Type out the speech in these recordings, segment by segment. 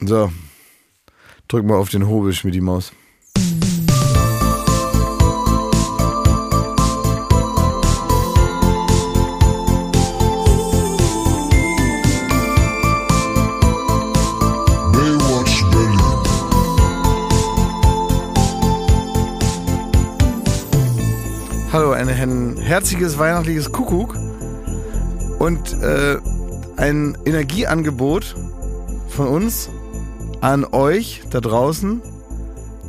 So. Drück mal auf den Hobel, die Maus. Hallo, ein, ein herzliches weihnachtliches Kuckuck und äh, ein Energieangebot von uns an euch da draußen,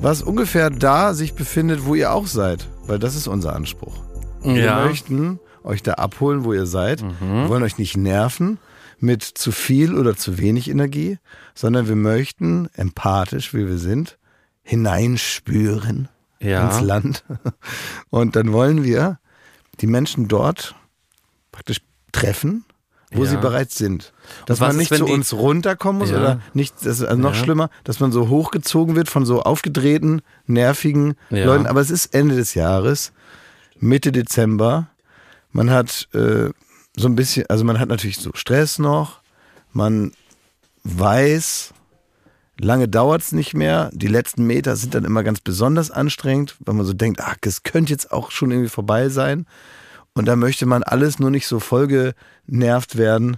was ungefähr da sich befindet, wo ihr auch seid, weil das ist unser Anspruch. Wir Ja. möchten euch da abholen, wo ihr seid. Wir wollen euch nicht nerven mit zu viel oder zu wenig Energie, sondern wir möchten empathisch, wie wir sind, hineinspüren Ja. ins Land. Und dann wollen wir die Menschen dort praktisch treffen, wo Ja. sie bereits sind. Dass man ist, nicht wenn zu uns runterkommen muss Ja. oder nicht, das ist also noch Ja. schlimmer, dass man so hochgezogen wird von so aufgedrehten, nervigen. Leuten. Aber es ist Ende des Jahres, Mitte Dezember. Man hat äh, so ein bisschen, also man hat natürlich so Stress noch. Man weiß, lange dauert's nicht mehr. Die letzten Meter sind dann immer ganz besonders anstrengend, weil man so denkt, ach, das könnte jetzt auch schon irgendwie vorbei sein. Und da möchte man alles nur nicht so vollgenervt werden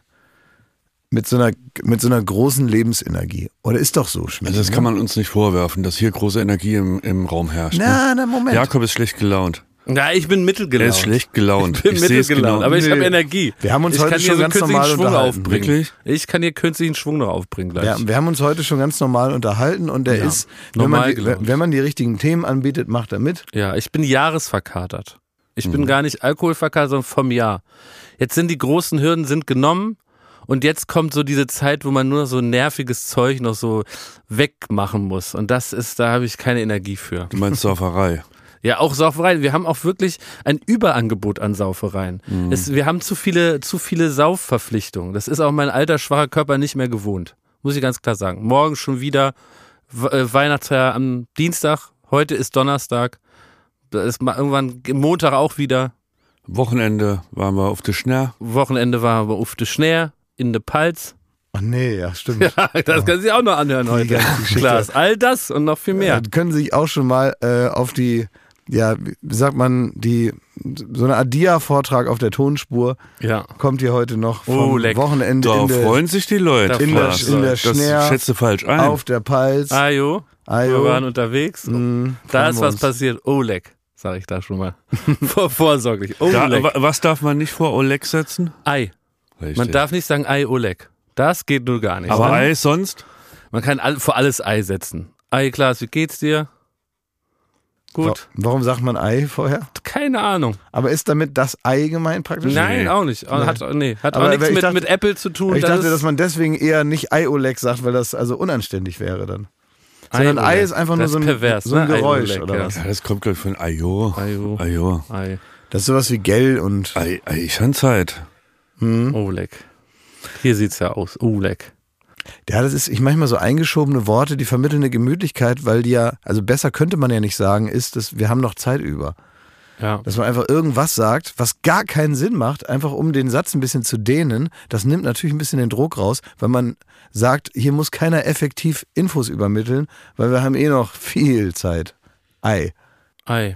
mit so einer, mit so einer großen Lebensenergie. Oder ist doch so, Schmidt? Also das kann man uns nicht vorwerfen, dass hier große Energie im, im Raum herrscht. ne? Na, na, Moment. Jakob ist schlecht gelaunt. Ja, ich bin mittelgelaunt. Er ist schlecht gelaunt. Ich bin Ich mittelgelaunt, genau. aber ich Nö. habe Energie. Wir haben uns ich heute kann hier schon so ganz künstlichen normal Schwung unterhalten. aufbringen. Wirklich? Ich kann hier künstlichen Schwung noch aufbringen gleich. Ja, wir haben uns heute schon ganz normal unterhalten und der Ja, ist, wenn man, normal die, wenn man die richtigen Themen anbietet, macht er mit. Ja, ich bin jahresverkatert. Ich Mhm. bin gar nicht alkoholverkatert, sondern vom Jahr. Jetzt sind die großen Hürden sind genommen und jetzt kommt so diese Zeit, wo man nur so nerviges Zeug noch so wegmachen muss. Und das ist, da habe ich keine Energie für. Du meinst Sauferei. Ja, auch Sauferei. Wir haben auch wirklich ein Überangebot an Saufereien. Mhm. Es, wir haben zu viele, zu viele Saufverpflichtungen. Das ist auch mein alter, schwacher Körper nicht mehr gewohnt. Muss ich ganz klar sagen. Morgen schon wieder äh, Weihnachtsfeier am Dienstag. Heute ist Donnerstag. Das ist mal irgendwann Montag auch wieder. Wochenende waren wir auf der Schnär. Wochenende war aber auf de Schnär in de Palz. Ach nee, ja, stimmt. Ja, das können Sie auch noch anhören heute. ganze Geschichte. Klar, all das und noch viel mehr. Ja. können sich auch schon mal äh, auf die, ja, wie sagt man, die, so eine Adia-Vortrag auf der Tonspur Ja. kommt hier heute noch vom Oh, leck. Wochenende Da in der, freuen sich die Leute. Da in der, in der das Schnär, schätzt du falsch ein. auf der Palz. Ajo, Ajo. wir waren unterwegs. Mm, Da ist wir was passiert. Oleg, sage ich da schon mal. Vor, vorsorglich. da, wa- was darf man nicht vor Oleg setzen? Ei. Richtig. Man darf nicht sagen Ei Oleg. Das geht nur gar nicht. Aber ne? Ei sonst? Man kann all, vor alles Ei setzen. Ei, Klaas, wie geht's dir? Gut. Wa- Warum sagt man Ei vorher? Keine Ahnung. Aber ist damit das Ei gemeint praktisch? Nein, Nee. auch nicht. Hat, nee, hat Aber auch nichts ich mit, dachte- mit Apple zu tun. Ich dachte, dass man deswegen eher nicht Ei-Oleg sagt, weil das also unanständig wäre dann. Sondern Ei-Oleg. Ei ist einfach nur so ein, pervers, so ein ne? Geräusch oder ja. was? Ja, das kommt gleich von Ajo. Ajo. Ajo. Ei. Das ist sowas wie Gell und Ei, Ei, Schanzeit. Oleg. Hier sieht's ja aus. Oleg. Ja, das ist, ich manchmal so eingeschobene Worte, die vermitteln eine Gemütlichkeit, weil die ja, also besser könnte man ja nicht sagen, ist, dass wir haben noch Zeit über. Ja. Dass man einfach irgendwas sagt, was gar keinen Sinn macht, einfach um den Satz ein bisschen zu dehnen. Das nimmt natürlich ein bisschen den Druck raus, weil man sagt, hier muss keiner effektiv Infos übermitteln, weil wir haben eh noch viel Zeit. Ei. Ei.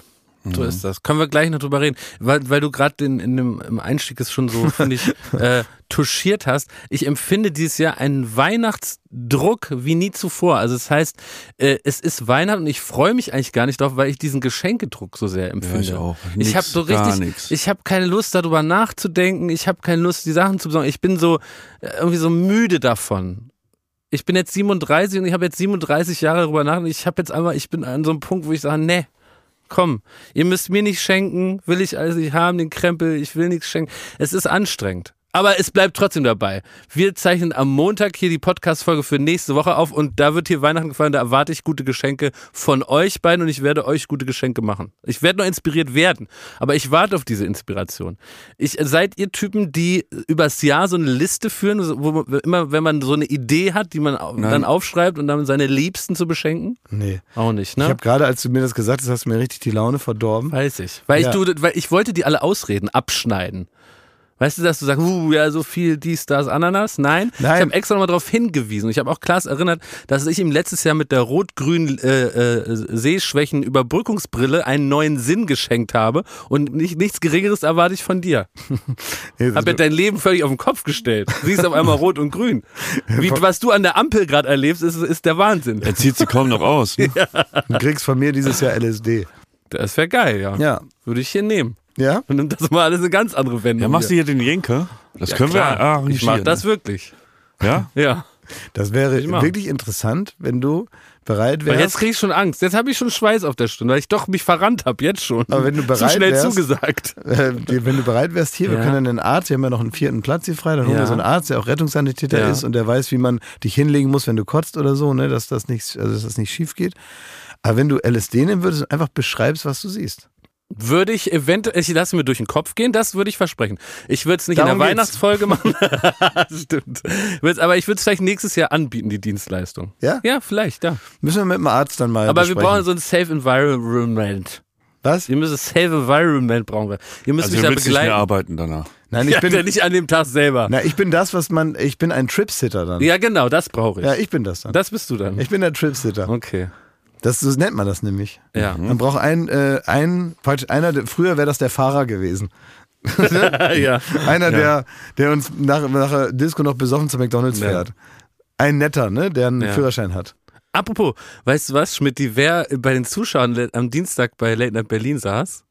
So ist das. Können wir gleich noch drüber reden. Weil, weil du gerade in dem im Einstieg es schon so, finde ich, äh, touchiert hast. Ich empfinde dieses Jahr einen Weihnachtsdruck wie nie zuvor. Also das heißt, äh, es ist Weihnachten und ich freue mich eigentlich gar nicht drauf, weil ich diesen Geschenkedruck so sehr empfinde. ich auch. ich habe so richtig, ich habe keine Lust darüber nachzudenken. Ich habe keine Lust, die Sachen zu besorgen. Ich bin so äh, irgendwie so müde davon. Ich bin jetzt 37 und ich habe jetzt 37 Jahre darüber nachgedacht. Ich habe jetzt einfach, ich bin an so einem Punkt, wo ich sage, nee, komm, ihr müsst mir nicht schenken, will ich alles nicht haben, den Krempel, ich will nichts schenken. Es ist anstrengend. Aber es bleibt trotzdem dabei. Wir zeichnen am Montag hier die Podcast-Folge für nächste Woche auf und da wird hier Weihnachten gefallen, da erwarte ich gute Geschenke von euch beiden und ich werde euch gute Geschenke machen. Ich werde noch inspiriert werden, aber ich warte auf diese Inspiration. Ich, seid ihr Typen, die übers Jahr so eine Liste führen, wo man, immer, wenn man so eine Idee hat, die man Nein. dann aufschreibt und dann seine Liebsten zu beschenken? Nee. Auch nicht, Ich ne? habe gerade, als du mir das gesagt hast, hast du mir richtig die Laune verdorben. Weiß ich. Weil Ja. ich du, weil ich wollte die alle Ausreden abschneiden. Weißt du, dass du sagst, uh, ja, so viel dies, das, Ananas? Nein. Nein. Ich habe extra nochmal darauf hingewiesen. Ich habe auch Klaas erinnert, dass ich ihm letztes Jahr mit der rot-grünen äh, äh, Sehschwächen-Überbrückungsbrille einen neuen Sinn geschenkt habe. Und nicht, nichts Geringeres erwarte ich von dir. Hab ja dein Leben völlig auf den Kopf gestellt. Siehst auf einmal rot und grün. Wie, was du an der Ampel gerade erlebst, ist, ist der Wahnsinn. Er zieht sie kaum noch aus. Ne? Du kriegst von mir dieses Jahr LSD. Das wäre geil, ja. Ja. Würde ich hier nehmen. Ja? Und nimmt das mal alles eine ganz andere Wendung. Ja, machst du hier. den Jenke? Das Ja, können klar. wir arrangieren. Ich mach das wirklich. Ja? Ja. Das wäre wirklich interessant, wenn du bereit Weil jetzt wärst. kriege ich schon Angst. Jetzt habe ich schon Schweiß auf der Stunde, weil ich doch mich verrannt habe, jetzt schon. Aber wenn du Zu bereit schnell wärst- zugesagt. Äh, wenn du bereit wärst, hier, wir Ja. können einen Arzt, wir haben ja noch einen vierten Platz hier frei, dann holen Ja. wir so einen Arzt, der auch Rettungssanitäter Ja. ist und der weiß, wie man dich hinlegen muss, wenn du kotzt oder so, ne, dass das nicht, also dass das nicht schief geht. Aber wenn du LSD nehmen würdest und einfach beschreibst, was du siehst. Würde ich eventuell, ich lasse mir durch den Kopf gehen, das würde ich versprechen. Ich würde es nicht Darum in der geht's. Weihnachtsfolge machen. Stimmt. Aber ich würde es vielleicht nächstes Jahr anbieten, die Dienstleistung. Ja? Ja, vielleicht, ja. Müssen wir mit dem Arzt dann mal Aber wir besprechen. brauchen so ein Safe Environment. Was? Ihr müsst ein Safe Environment brauchen wir. Ihr müsst Also mich da willst nicht mehr begleiten. arbeiten danach. Nein, ich ja, bin, der nicht an dem Tag selber. na, ich bin das, was man, ich bin ein Tripsitter dann. Ja, genau, das brauche ich. Ja, ich bin das dann. das bist du dann. Ich bin der Tripsitter. okay. Das, so nennt man das nämlich. Ja. Man braucht einen, äh, einen, falsch, einer, früher wäre das der Fahrer gewesen. ja. Einer, der, der uns nach, nach Disco noch besoffen zu McDonalds Ja. fährt. Ein netter, ne, der einen Ja. Führerschein hat. Apropos, weißt du was, Schmidt, wer bei den Zuschauern am Dienstag bei Late Night Berlin saß?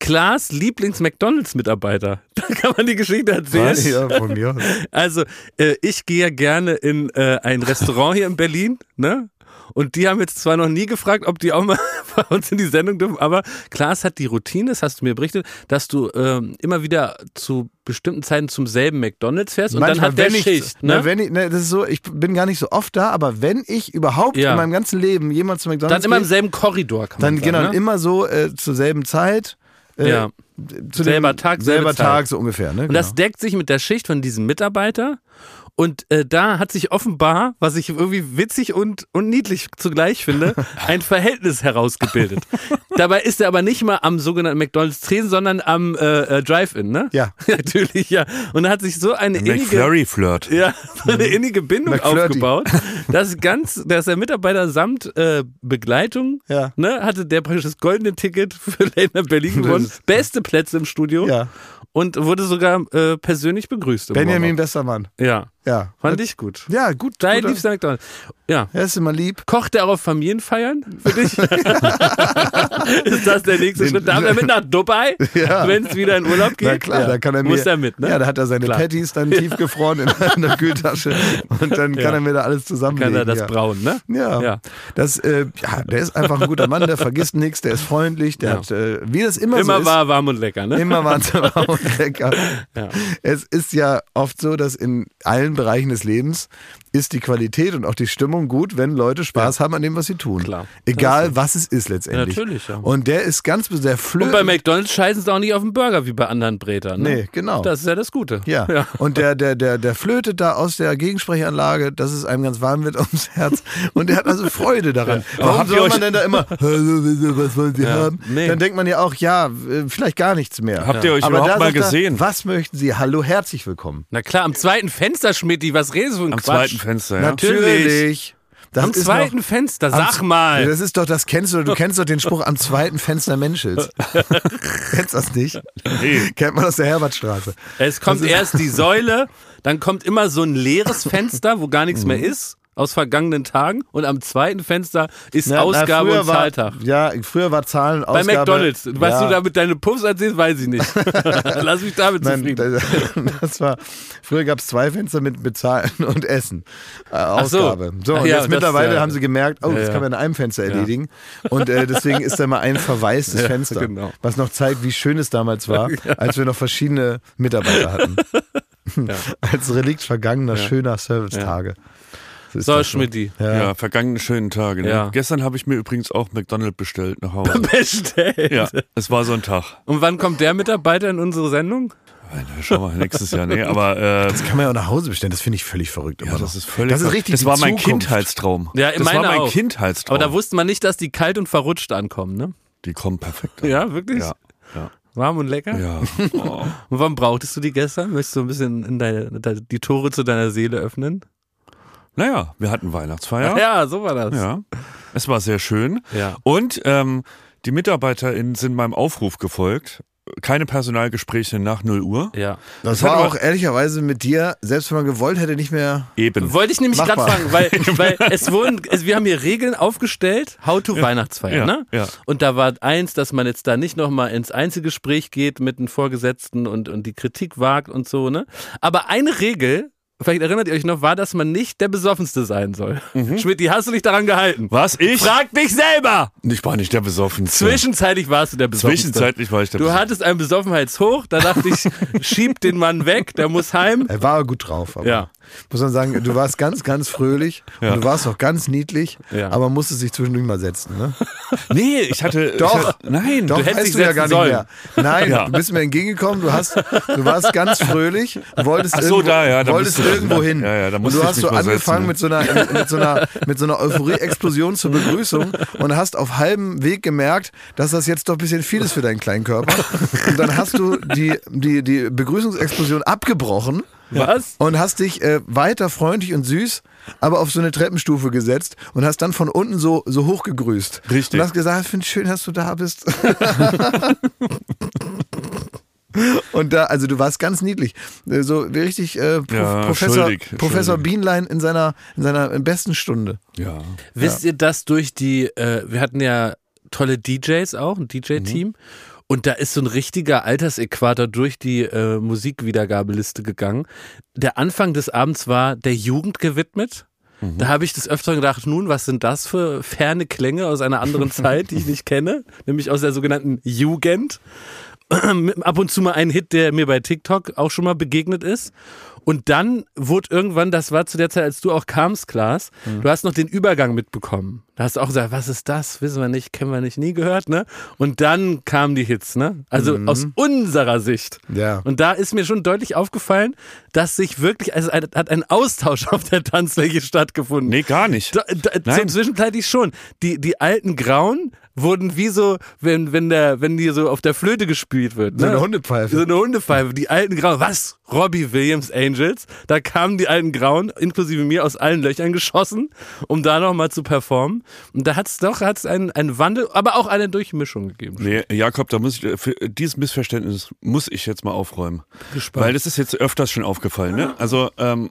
Klaas Lieblings-McDonalds-Mitarbeiter. Da kann man die Geschichte erzählen. Ja, von mir. Also, äh, ich gehe ja gerne in äh, ein Restaurant hier in Berlin, ne? Und die haben jetzt zwar noch nie gefragt, ob die auch mal bei uns in die Sendung dürfen, aber Klaas hat die Routine, das hast du mir berichtet, dass du ähm, immer wieder zu bestimmten Zeiten zum selben McDonalds fährst und dann Manchmal, hat der wenn ich, Schicht. ne? Ne? wenn ich, ne, das ist so, ich bin gar nicht so oft da, aber wenn ich überhaupt Ja. in meinem ganzen Leben jemals zu Dann McDonalds immer im selben Korridor, kann man dann sagen. genau ne? immer so äh, zur selben Zeit. Äh, Ja. zu Selber Tag, selber. Tag, so ungefähr. Ne? Und das deckt sich mit der Schicht von diesem Mitarbeiter. Und äh, da hat sich offenbar, was ich irgendwie witzig und, und niedlich zugleich finde, ein Verhältnis herausgebildet. Dabei ist er aber nicht mal am sogenannten McDonalds Tresen, sondern am äh, äh, Drive-In, ne? Ja. Natürlich, ja. Und da hat sich so eine innige, McFlurry-Flirt. ja, so eine innige Bindung McFlirty. aufgebaut, dass ganz, dass der Mitarbeiter samt äh, Begleitung, Ja. ne, hatte der praktisch das goldene Ticket für Night Berlin gewonnen, beste Plätze im Studio Ja. und wurde sogar äh, persönlich begrüßt. Benjamin Warm-up. Westermann. Ja, Ja. fand ich gut. Ja, gut. Dein guter- liebster McDonald's. Ja. Er ist immer lieb. Kocht er auch auf Familienfeiern für dich? ist das der nächste Den- Schritt? Darf er mit nach Dubai, Ja. wenn es wieder in Urlaub geht? Na klar, ja. da kann er mir. Muss er mit, ne? Ja, da hat er seine Klar. Patties dann tiefgefroren in einer Kühltasche und dann kann er mir da alles zusammenlegen. Kann er das brauen, ne? Ja. Das, äh, ja, der ist einfach ein guter Mann, der vergisst nichts, der ist freundlich, der hat, äh, wie das immer, Immer so ist, war warm und lecker, ne? immer wahnsinnig und lecker. Es ist ja oft so, dass in allen Bereichen des Lebens ist die Qualität und auch die Stimmung gut, wenn Leute Spaß haben an dem, was sie tun. Klar. Egal, was es ist letztendlich. Ja, natürlich, ja. Und der ist ganz, der flöht. Und bei McDonalds scheißen sie auch nicht auf den Burger wie bei anderen Brätern, ne? Nee, genau. Das ist ja das Gute. Ja. ja. Und der, der, der, der flötet da aus der Gegensprechanlage, dass es einem ganz warm wird ums Herz. Und der hat also Freude daran. Warum soll man denn da immer, "Hallo, was wollen Sie Ja. haben? Nee. Dann denkt man ja auch, ja, äh, vielleicht gar nichts mehr. Habt ihr euch Aber überhaupt da mal gesehen? was möchten Sie? Hallo, herzlich willkommen. Na klar, am zweiten Fenster, Schmidti, was redest du ein Am Quatsch? zweiten Fenster, ja. Natürlich. Das Am zweiten noch, Fenster, am sag z- mal. Das ist doch, das kennst du, du kennst doch den Spruch am zweiten Fenster Menschels. kennst das nicht? Nee. Kennt man aus der Herbertstraße. Es kommt erst die Säule, dann kommt immer so ein leeres Fenster, wo gar nichts Mhm. mehr ist, aus vergangenen Tagen. Und am zweiten Fenster ist Na, na, Ausgabe früher und war- Zahltag. Ja, früher war Zahlen Bei Ausgabe. McDonalds. Was ja. du da mit deinen Puffs erzählst, weiß ich nicht. Lass mich damit Nein, zufrieden. das, das war, früher gab es zwei Fenster mit Bezahlen und Essen. Äh, so. Ausgabe. So, Ach und ja, jetzt das, mittlerweile ja. haben sie gemerkt, oh, Ja, das ja. kann man in einem Fenster erledigen. Und äh, deswegen ist da mal ein verwaistes Ja, Fenster. genau. Was noch zeigt, wie schön es damals war, als wir noch verschiedene Mitarbeiter hatten. Als Relikt vergangener, schöner Servicetage. ist So, Schmidti. Ja. Ja, vergangene schönen Tage. Ne? Ja. Gestern habe ich mir übrigens auch McDonald's bestellt nach Hause. Bestellt. ja, es war so ein Tag. Und wann kommt der Mitarbeiter in unsere Sendung? Schau mal, nächstes Jahr. Nee, aber äh, Das kann man ja auch nach Hause bestellen. Das finde ich völlig verrückt. ja, immer das ist völlig. Das ist richtig Das war mein Zukunft. Kindheitstraum. Ja, das war meine mein auch. Kindheitstraum. Aber da wusste man nicht, dass die kalt und verrutscht ankommen, ne? die kommen perfekt. an. Ja, wirklich? Ja, ja. Warm und lecker? Ja. Oh. Und warum brauchtest du die gestern? Möchtest du ein bisschen in deine, die Tore zu deiner Seele öffnen? Naja, wir hatten Weihnachtsfeier. Ja, so war das. Ja. Es war sehr schön. Ja. Und ähm, die MitarbeiterInnen sind meinem Aufruf gefolgt. Keine Personalgespräche nach 0 Uhr. Ja. Das, Das hat war auch ehrlicherweise mit dir, selbst wenn man gewollt hätte, nicht mehr. Eben. Wollte ich nämlich gerade fragen, weil, weil es wurden, es, wir haben hier Regeln aufgestellt, How to Weihnachtsfeier, Ja, ne? ja. Und da war eins, dass man jetzt da nicht nochmal ins Einzelgespräch geht mit den Vorgesetzten und, und die Kritik wagt und so, ne? Aber eine Regel, vielleicht erinnert ihr euch noch, war, dass man nicht der Besoffenste sein soll. Mhm. Schmidt, hast du dich daran gehalten? Was? Ich? Frag dich selber! Ich war nicht der Besoffenste. Zwischenzeitlich warst du der Besoffenste. Zwischenzeitlich war ich der Du Besoffenste. hattest einen Besoffenheitshoch, da dachte ich, schieb den Mann weg, der muss heim. Er war gut drauf, aber Ja. muss man sagen, du warst ganz, ganz fröhlich Ja. und du warst auch ganz niedlich, Ja. aber musstest dich zwischendurch mal setzen. Ne? Nee, ich hatte. Doch. Ich hatte, nein, Doch, hättest weißt dich du ja gar nicht sollen. mehr. Nein, Ja. du bist mir entgegengekommen, du, hast, du warst ganz fröhlich, wolltest Ach so, irgendwo, da, ja, da wolltest du- irgendwo hin. Ja, ja, da und du hast so angefangen setzen, mit so einer, mit so einer, mit so einer Euphorie-Explosion zur Begrüßung und hast auf halbem Weg gemerkt, dass das jetzt doch ein bisschen viel ist für deinen kleinen Körper. Und dann hast du die, die, die Begrüßungsexplosion abgebrochen. Was? Und hast dich äh, weiter freundlich und süß, aber auf so eine Treppenstufe gesetzt und hast dann von unten so, so hoch gegrüßt. Richtig. Und hast gesagt, ich finde schön, dass du da bist. und da, also du warst ganz niedlich. Äh, So wie richtig äh, Prof Ja, Professor, schuldig, Professor schuldig. Bienlein in seiner, in seiner besten Stunde. Ja. Wisst ihr, dass durch die, äh, wir hatten ja tolle DJs auch, ein DJ-Team. Und da ist so ein richtiger Altersäquator durch die äh, Musikwiedergabeliste gegangen. Der Anfang des Abends war der Jugend gewidmet. Da habe ich des Öfteren gedacht, nun, was sind das für ferne Klänge aus einer anderen Zeit, die ich nicht kenne, nämlich aus der sogenannten Jugend. Ab und zu mal ein Hit, der mir bei TikTok auch schon mal begegnet ist. Und dann wurde irgendwann, das war zu der Zeit, als du auch kamst, Klaas, du hast noch den Übergang mitbekommen. Da hast du auch gesagt, was ist das? Wissen wir nicht, kennen wir nicht, nie gehört, ne? Und dann kamen die Hits, ne? Also aus unserer Sicht. Ja. Und da ist mir schon deutlich aufgefallen, dass sich wirklich, also ein, hat ein Austausch auf der Tanzfläche stattgefunden. Nee, gar nicht. Da, da, Nein. zum Zwischenzeitlich schon. Die, die alten Grauen wurden wie so, wenn, wenn der, wenn die so auf der Flöte gespielt wird. So ne? eine Hundepfeife. So eine Hundepfeife. Die alten Grauen. Was? Robbie Williams Angels. Da kamen die alten Grauen, inklusive mir, aus allen Löchern geschossen, um da nochmal zu performen. Und da hat's doch, hat's einen, einen Wandel, aber auch eine Durchmischung gegeben. Nee, Jakob, da muss ich, für dieses Missverständnis muss ich jetzt mal aufräumen. Gespannt. Weil das ist jetzt öfters schon aufgefallen, ne? Also, ähm,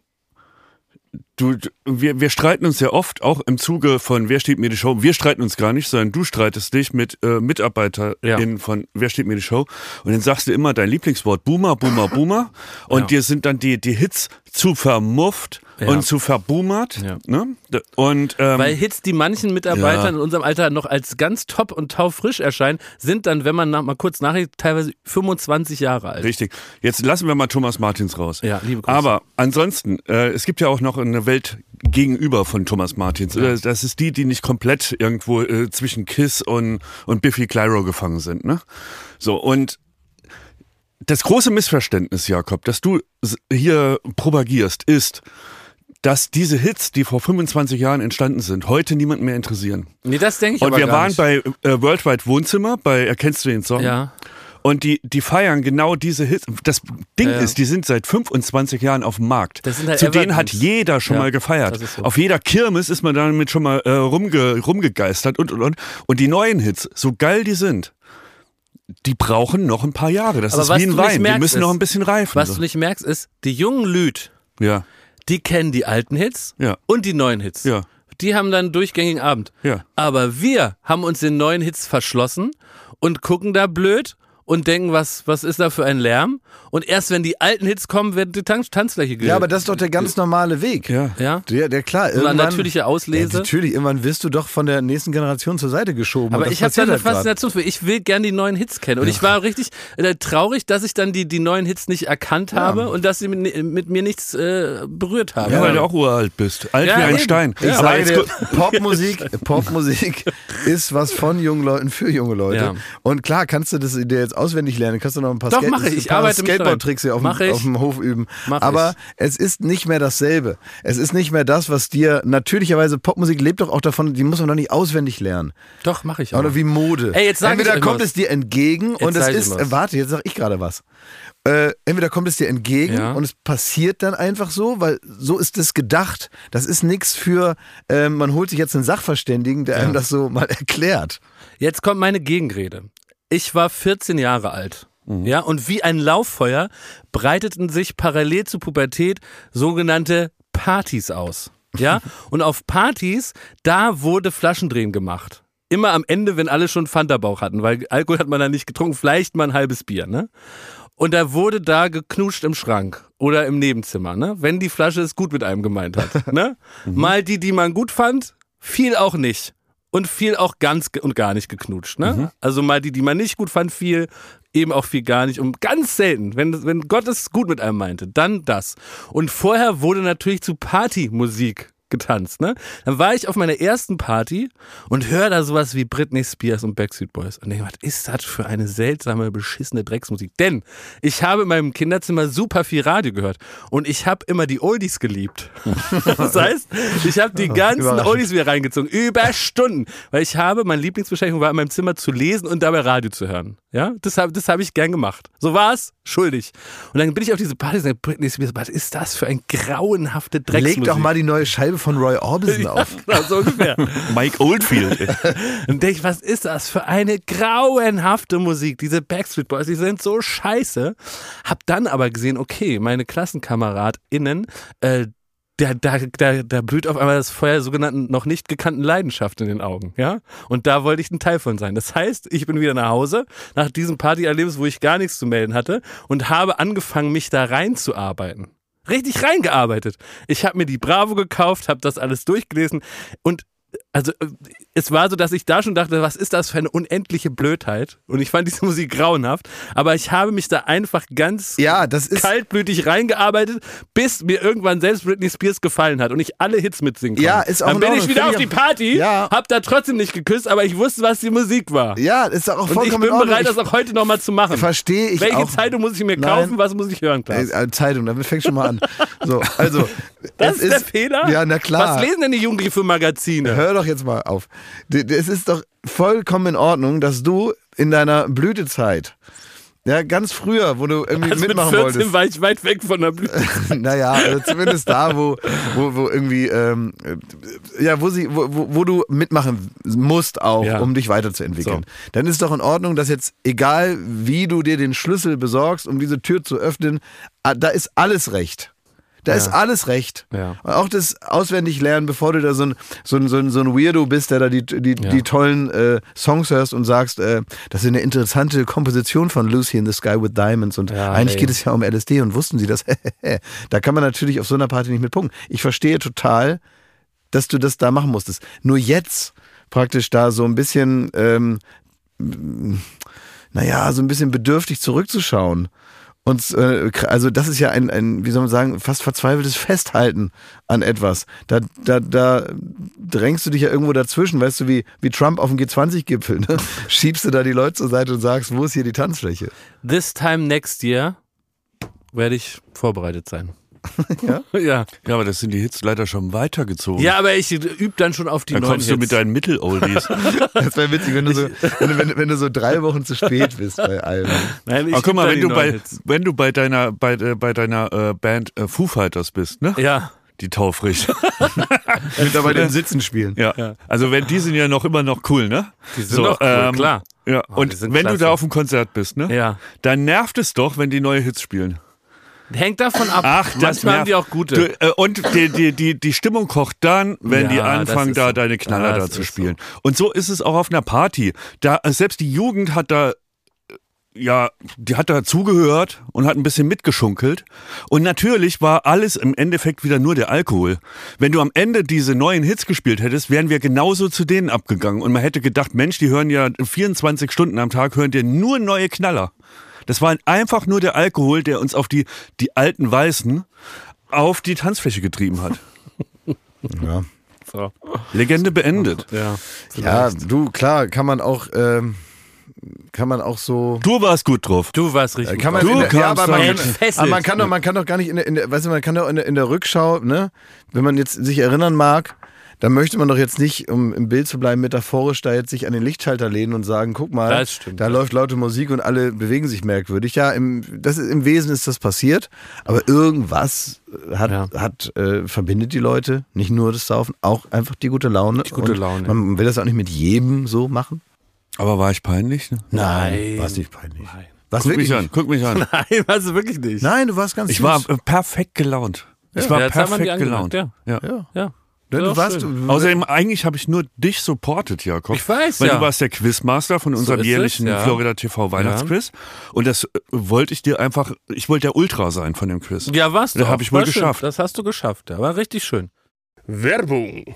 du, wir, wir streiten uns ja oft, auch im Zuge von Wer steht mir die Show? Wir streiten uns gar nicht, sondern du streitest dich mit äh, MitarbeiterInnen von Wer steht mir die Show? Und dann sagst du immer dein Lieblingswort Boomer, Boomer, Boomer. Und Ja. dir sind dann die, die Hits zu vermufft Ja. und zu verboomert. Ja. Ne? Und, ähm, Weil Hits, die manchen Mitarbeitern in unserem Alter noch als ganz top und taufrisch erscheinen, sind dann, wenn man nach, mal kurz nachdenkt, teilweise 25 Jahre alt. Richtig. Jetzt lassen wir mal Thomas Martins raus. Ja, liebe Grüße. Aber ansonsten, äh, es gibt ja auch noch eine Welt gegenüber von Thomas Martins. Äh, Das ist die, die nicht komplett irgendwo äh, zwischen Kiss und, und Biffy Clyro gefangen sind. Ne? So, und das große Missverständnis, Jakob, das du hier propagierst, ist, dass diese Hits, die vor 25 Jahren entstanden sind, heute niemanden mehr interessieren. Nee, das denke ich Und aber wir waren nicht. bei äh, Worldwide Wohnzimmer, bei Erkennst du den Song? Ja. Und die, die feiern genau diese Hits. Das Ding Ja, ist, die sind seit 25 Jahren auf dem Markt. Halt Zu denen hat jeder schon Ja, mal gefeiert. so. Auf jeder Kirmes ist man damit schon mal äh, rumge, rumgegeistert und, und, und. Und die neuen Hits, so geil die sind, die brauchen noch ein paar Jahre. Das Aber ist wie ein Wein. Die müssen ist- noch ein bisschen reifen. Was so. du nicht merkst, ist, die jungen Lüd, ja, die kennen die alten Hits Ja. und die neuen Hits. Ja. Die haben dann einen durchgängigen Abend. Ja. Aber wir haben uns den neuen Hits verschlossen und gucken da blöd und denken, was, was ist da für ein Lärm? Und erst wenn die alten Hits kommen, wird die Tanz Tanzfläche ge Ja, aber das ist doch der ganz normale Weg. ja. Ja? Der, der klar, So eine irgendwann, natürliche Auslese. Ja, natürlich, irgendwann wirst du doch von der nächsten Generation zur Seite geschoben. Aber ich habe da passiert eine halt. Faszination für. Ich will gern die neuen Hits kennen. Und ich war richtig äh, traurig, dass ich dann die, die neuen Hits nicht erkannt habe und dass sie mit, mit mir nichts äh, berührt haben. Ja, weil du auch uralt bist. Alt Ja, wie ein eben. Stein. Ich Aber sage dir, Popmusik, Popmusik ist was von jungen Leuten für junge Leute. Ja. Und klar kannst du das dir jetzt auswendig lernen. Kannst du noch ein paar, Doch, Skate- mach ich. Ich paar mich Skateboard-Tricks hier auf, dem, ich. auf dem Hof üben. Mach Aber ich. es ist nicht mehr dasselbe. Es ist nicht mehr das, was dir natürlicherweise Popmusik lebt doch auch davon, die muss man doch nicht auswendig lernen. Doch, mache ich auch. Oder wie Mode. Ey, jetzt sag ich entweder euch kommt was. es dir entgegen und es ich ist, was. warte, jetzt sag ich gerade was. Äh, entweder kommt es dir entgegen Ja. und es passiert dann einfach so, weil so ist es gedacht. Das ist nichts für, äh, man holt sich jetzt einen Sachverständigen, der einem das so mal erklärt. Jetzt kommt meine Gegenrede. Ich war 14 Jahre alt. Ja, und wie ein Lauffeuer breiteten sich parallel zur Pubertät sogenannte Partys aus. Ja, und auf Partys, da wurde Flaschendrehen gemacht. Immer am Ende, wenn alle schon Fanta-Bauch hatten, weil Alkohol hat man da nicht getrunken, vielleicht mal ein halbes Bier, ne? Und da wurde da geknutscht im Schrank oder im Nebenzimmer, ne? Wenn die Flasche es gut mit einem gemeint hat, ne? Mal die, die man gut fand, viel auch nicht. Und viel auch ganz und gar nicht geknutscht, ne? Also mal die, die man nicht gut fand, viel, eben auch viel gar nicht. Und ganz selten, wenn, wenn Gott es gut mit einem meinte, dann das. Und vorher wurde natürlich zu Partymusik getanzt, ne? Dann war ich auf meiner ersten Party und höre da sowas wie Britney Spears und Backstreet Boys und denke, was ist das für eine seltsame, beschissene Drecksmusik? Denn ich habe in meinem Kinderzimmer super viel Radio gehört und ich habe immer die Oldies geliebt. das heißt, ich habe die ganzen. Oldies wieder reingezogen, über Stunden, weil ich habe, meine Lieblingsbeschäftigung war in meinem Zimmer zu lesen und dabei Radio zu hören. Ja, das habe das hab ich gern gemacht. So war's, schuldig. Und dann bin ich auf diese Party und sage, Britney Spears, was ist das für ein grauenhafte Drecksmusik? Leg doch mal die neue Scheibe von Roy Orbison auf. Genau, so ungefähr. Mike Oldfield. Und denke ich, was ist das für eine grauenhafte Musik? Diese Backstreet Boys, die sind so scheiße. Hab dann aber gesehen, okay, meine KlassenkameradInnen, äh, da, da, da, da blüht auf einmal das Feuer der sogenannten noch nicht gekannten Leidenschaft in den Augen, ja? Und da wollte ich ein Teil von sein. Das heißt, ich bin wieder nach Hause nach diesem Partyerlebnis, wo ich gar nichts zu melden hatte und habe angefangen, mich da reinzuarbeiten. Richtig reingearbeitet. Ich habe mir die Bravo gekauft, habe das alles durchgelesen und also äh, es war so, dass ich da schon dachte, was ist das für eine unendliche Blödheit? Und ich fand diese Musik grauenhaft, aber ich habe mich da einfach ganz Ja, ist. kaltblütig reingearbeitet, bis mir irgendwann selbst Britney Spears gefallen hat und ich alle Hits mitsingen konnte. Ja, ist auch Dann in bin Ordnung, ich wieder find auf ich die Party, Ja. hab da trotzdem nicht geküsst, aber ich wusste, was die Musik war. Ja, ist auch und ich vollkommen bin bereit, das auch heute nochmal zu machen. Verstehe ich Welche auch. Zeitung muss ich mir Nein. kaufen, was muss ich hören, Klaas? Äh, Zeitung, damit fängt schon mal an. So, also. Das ist der Fehler? Ja, na klar. Was lesen denn die Jugendlichen für Magazine? Hör doch jetzt mal auf. Es ist doch vollkommen in Ordnung, dass du in deiner Blütezeit, ja, ganz früher, wo du irgendwie Also mit mitmachen 14 wolltest. war ich weit weg von der Blüte. naja, also zumindest da, wo, wo, wo irgendwie, ähm, äh, ja, wo, sie, wo, wo, du mitmachen musst auch, Ja. um dich weiterzuentwickeln. Dann ist doch in Ordnung, dass jetzt, egal wie du dir den Schlüssel besorgst, um diese Tür zu öffnen, ah, da ist alles recht. Da ist alles recht. Ja. Auch das auswendig lernen, bevor du da so ein, so ein, so ein, so ein Weirdo bist, der da die, die, Ja. die tollen äh, Songs hörst und sagst, äh, das ist eine interessante Komposition von Lucy in the Sky with Diamonds und Ja, eigentlich ey. geht es ja um LSD und wussten sie das? da kann man natürlich auf so einer Party nicht mit punkten. Ich verstehe total, dass du das da machen musstest. Nur jetzt praktisch da so ein bisschen, ähm, naja, so ein bisschen bedürftig zurückzuschauen. Und äh, also das ist ja ein, ein, wie soll man sagen, fast verzweifeltes Festhalten an etwas. Da, da, da drängst du dich ja irgendwo dazwischen, weißt du, wie, wie Trump auf dem G20-Gipfel, ne? Schiebst du da die Leute zur Seite und sagst, wo ist hier die Tanzfläche? This time next year werde ich vorbereitet sein. Ja? ja. Ja, aber das sind die Hits leider schon weitergezogen. Ja, aber ich übe dann schon auf die Dann neuen kommst du Hits. mit deinen Mittel-Oldies. Das wäre witzig, wenn du, so, wenn, du- wenn, wenn du so drei Wochen zu spät bist bei allem. Nein, ich Aber guck mal, wenn du bei, Hits. wenn du bei deiner, bei, äh, bei deiner äh, Band äh, Foo Fighters bist, ne? Ja. Die taufricht. Mit dabei den Sitzen spielen. ja. Also wenn die sind ja noch immer noch cool, ne? Die sind noch cool, klar. Ja. Oh, Und wenn du klasse. da auf dem Konzert bist, ne? Ja. Dann nervt es doch, wenn die neue Hits spielen. Hängt davon ab. Ach, das Manchmal haben die auch gute. Du, äh, und die, die, die, die Stimmung kocht dann, wenn Ja, die anfangen, da so. deine Knaller Das da zu spielen. Und so ist es auch auf einer Party. Da äh, selbst die Jugend hat da äh, ja, die hat da zugehört und hat ein bisschen mitgeschunkelt. Und natürlich war alles im Endeffekt wieder nur der Alkohol. Wenn du am Ende diese neuen Hits gespielt hättest, wären wir genauso zu denen abgegangen. Und man hätte gedacht, Mensch, die hören ja 24 Stunden am Tag, hören dir nur neue Knaller. Das war einfach nur der Alkohol, der uns auf die, die alten Weißen auf die Tanzfläche getrieben hat. Ja. so. Legende beendet. Ja. Ja, du, klar, kann man auch, ähm, kann man auch so. Du warst gut drauf. Du warst richtig. Kann man drauf. der, ja, aber man, aber man kann doch, man kann doch gar nicht in der, in der weißt du, man kann doch in der, in der Rückschau, ne, wenn man jetzt sich erinnern mag, dann möchte man doch jetzt nicht, um im Bild zu bleiben, metaphorisch da jetzt sich an den Lichtschalter lehnen und sagen, guck mal, Das stimmt, da ja. läuft laute Musik und alle bewegen sich merkwürdig. Ja, im, das ist, im Wesen ist das passiert, aber irgendwas hat, Ja. hat äh, verbindet die Leute, nicht nur das Saufen, auch einfach die gute Laune. Die gute Und Laune. Man will das auch nicht mit jedem so machen. Aber war ich peinlich? Ne? Nein. war es nicht peinlich. Nein. Was Guck wirklich mich an, nicht? guck mich an. Nein, warst du wirklich nicht. Nein, du warst ganz Ich war süß. äh, perfekt gelaunt. Ich war Ja, wir die perfekt gelaunt. Ja. Ja. Ja. Ja, Ja, du warst, schön. Außerdem, eigentlich habe ich nur dich supportet, Jakob. Ich weiß, Weil ja. du warst der Quizmaster von unserem es, jährlichen ja. Florida TV Weihnachtsquiz. Und das äh, wollte ich dir einfach, ich wollte der Ultra sein von dem Quiz. Ja, warst du. Das auch. hab ich wohl geschafft. Das hast du geschafft. Ja, war richtig schön. Werbung.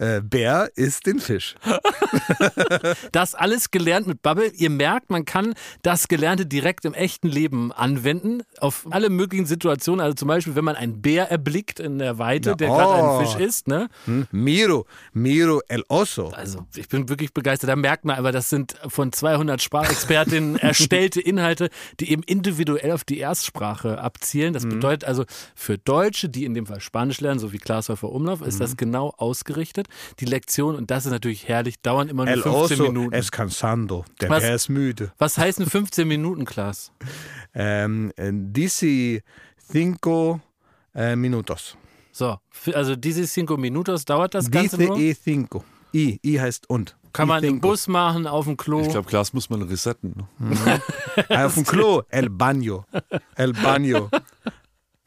äh, Bär isst den Fisch. Das alles gelernt mit Bubble. Ihr merkt, man kann das Gelernte direkt im echten Leben anwenden. Auf alle möglichen Situationen. Also zum Beispiel, wenn man einen Bär erblickt in der Weite, Ja, der gerade oh. einen Fisch isst. Ne? Hm? Miro, miro el oso. Also ich bin wirklich begeistert. Da merkt man aber, das sind von 200 Sprachexpertinnen erstellte Inhalte, die eben individuell auf die Erstsprache abzielen. Mhm. Das bedeutet also für Deutsche, die in dem Fall Spanisch lernen, so wie Glashäufer Umlauf, ist Mhm. das genau ausgerichtet. Die Lektion, und das ist natürlich herrlich, dauern immer nur El 15 oso Minuten. es cansando. Der Was? Ist müde. Was heißen 15 Minuten, Klaas? Ähm, äh, dici cinco äh, minutos. So, also diese cinco minutos dauert das Ganze Dice nur. e cinco. I, I heißt und. Kann man im cinco. Bus machen, auf dem Klo. Ich glaube, Glas muss man resetten. Ne? Ah, auf dem Klo. El baño. El baño.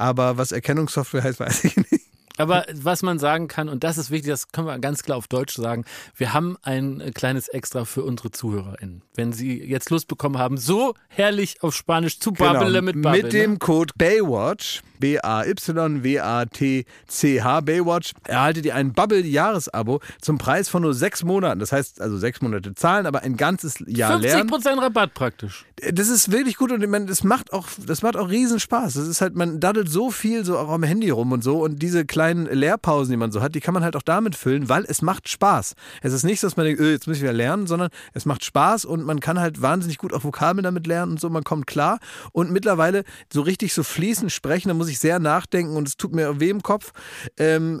aber was Erkennungssoftware heißt, weiß ich nicht. Aber was man sagen kann, und das ist wichtig, das können wir ganz klar auf Deutsch sagen, wir haben ein äh, kleines Extra für unsere ZuhörerInnen. Wenn sie jetzt Lust bekommen haben, so herrlich auf Spanisch zu babbeln mit Babbel. Genau. Mit dem Code Baywatch, B-A-Y-W-A-T-C-H, Baywatch, erhaltet ihr ein Bubble-Jahresabo zum Preis von nur sechs Monaten. Das heißt also sechs Monate zahlen, aber ein ganzes Jahr ne? lernen. 50% Rabatt praktisch. Das ist wirklich gut und ich meine, das macht auch, das macht auch riesen Spaß. Das ist halt, man daddelt so viel so auch am Handy rum und so und diese kleinen Lehrpausen, die man so hat, die kann man halt auch damit füllen, weil es macht Spaß. Es ist nicht dass man denkt, öh, jetzt muss ich wieder lernen, sondern es macht Spaß und man kann halt wahnsinnig gut auch Vokabeln damit lernen und so, man kommt klar und mittlerweile so richtig so fließend sprechen, da muss ich sehr nachdenken und es tut mir weh im Kopf. Ähm,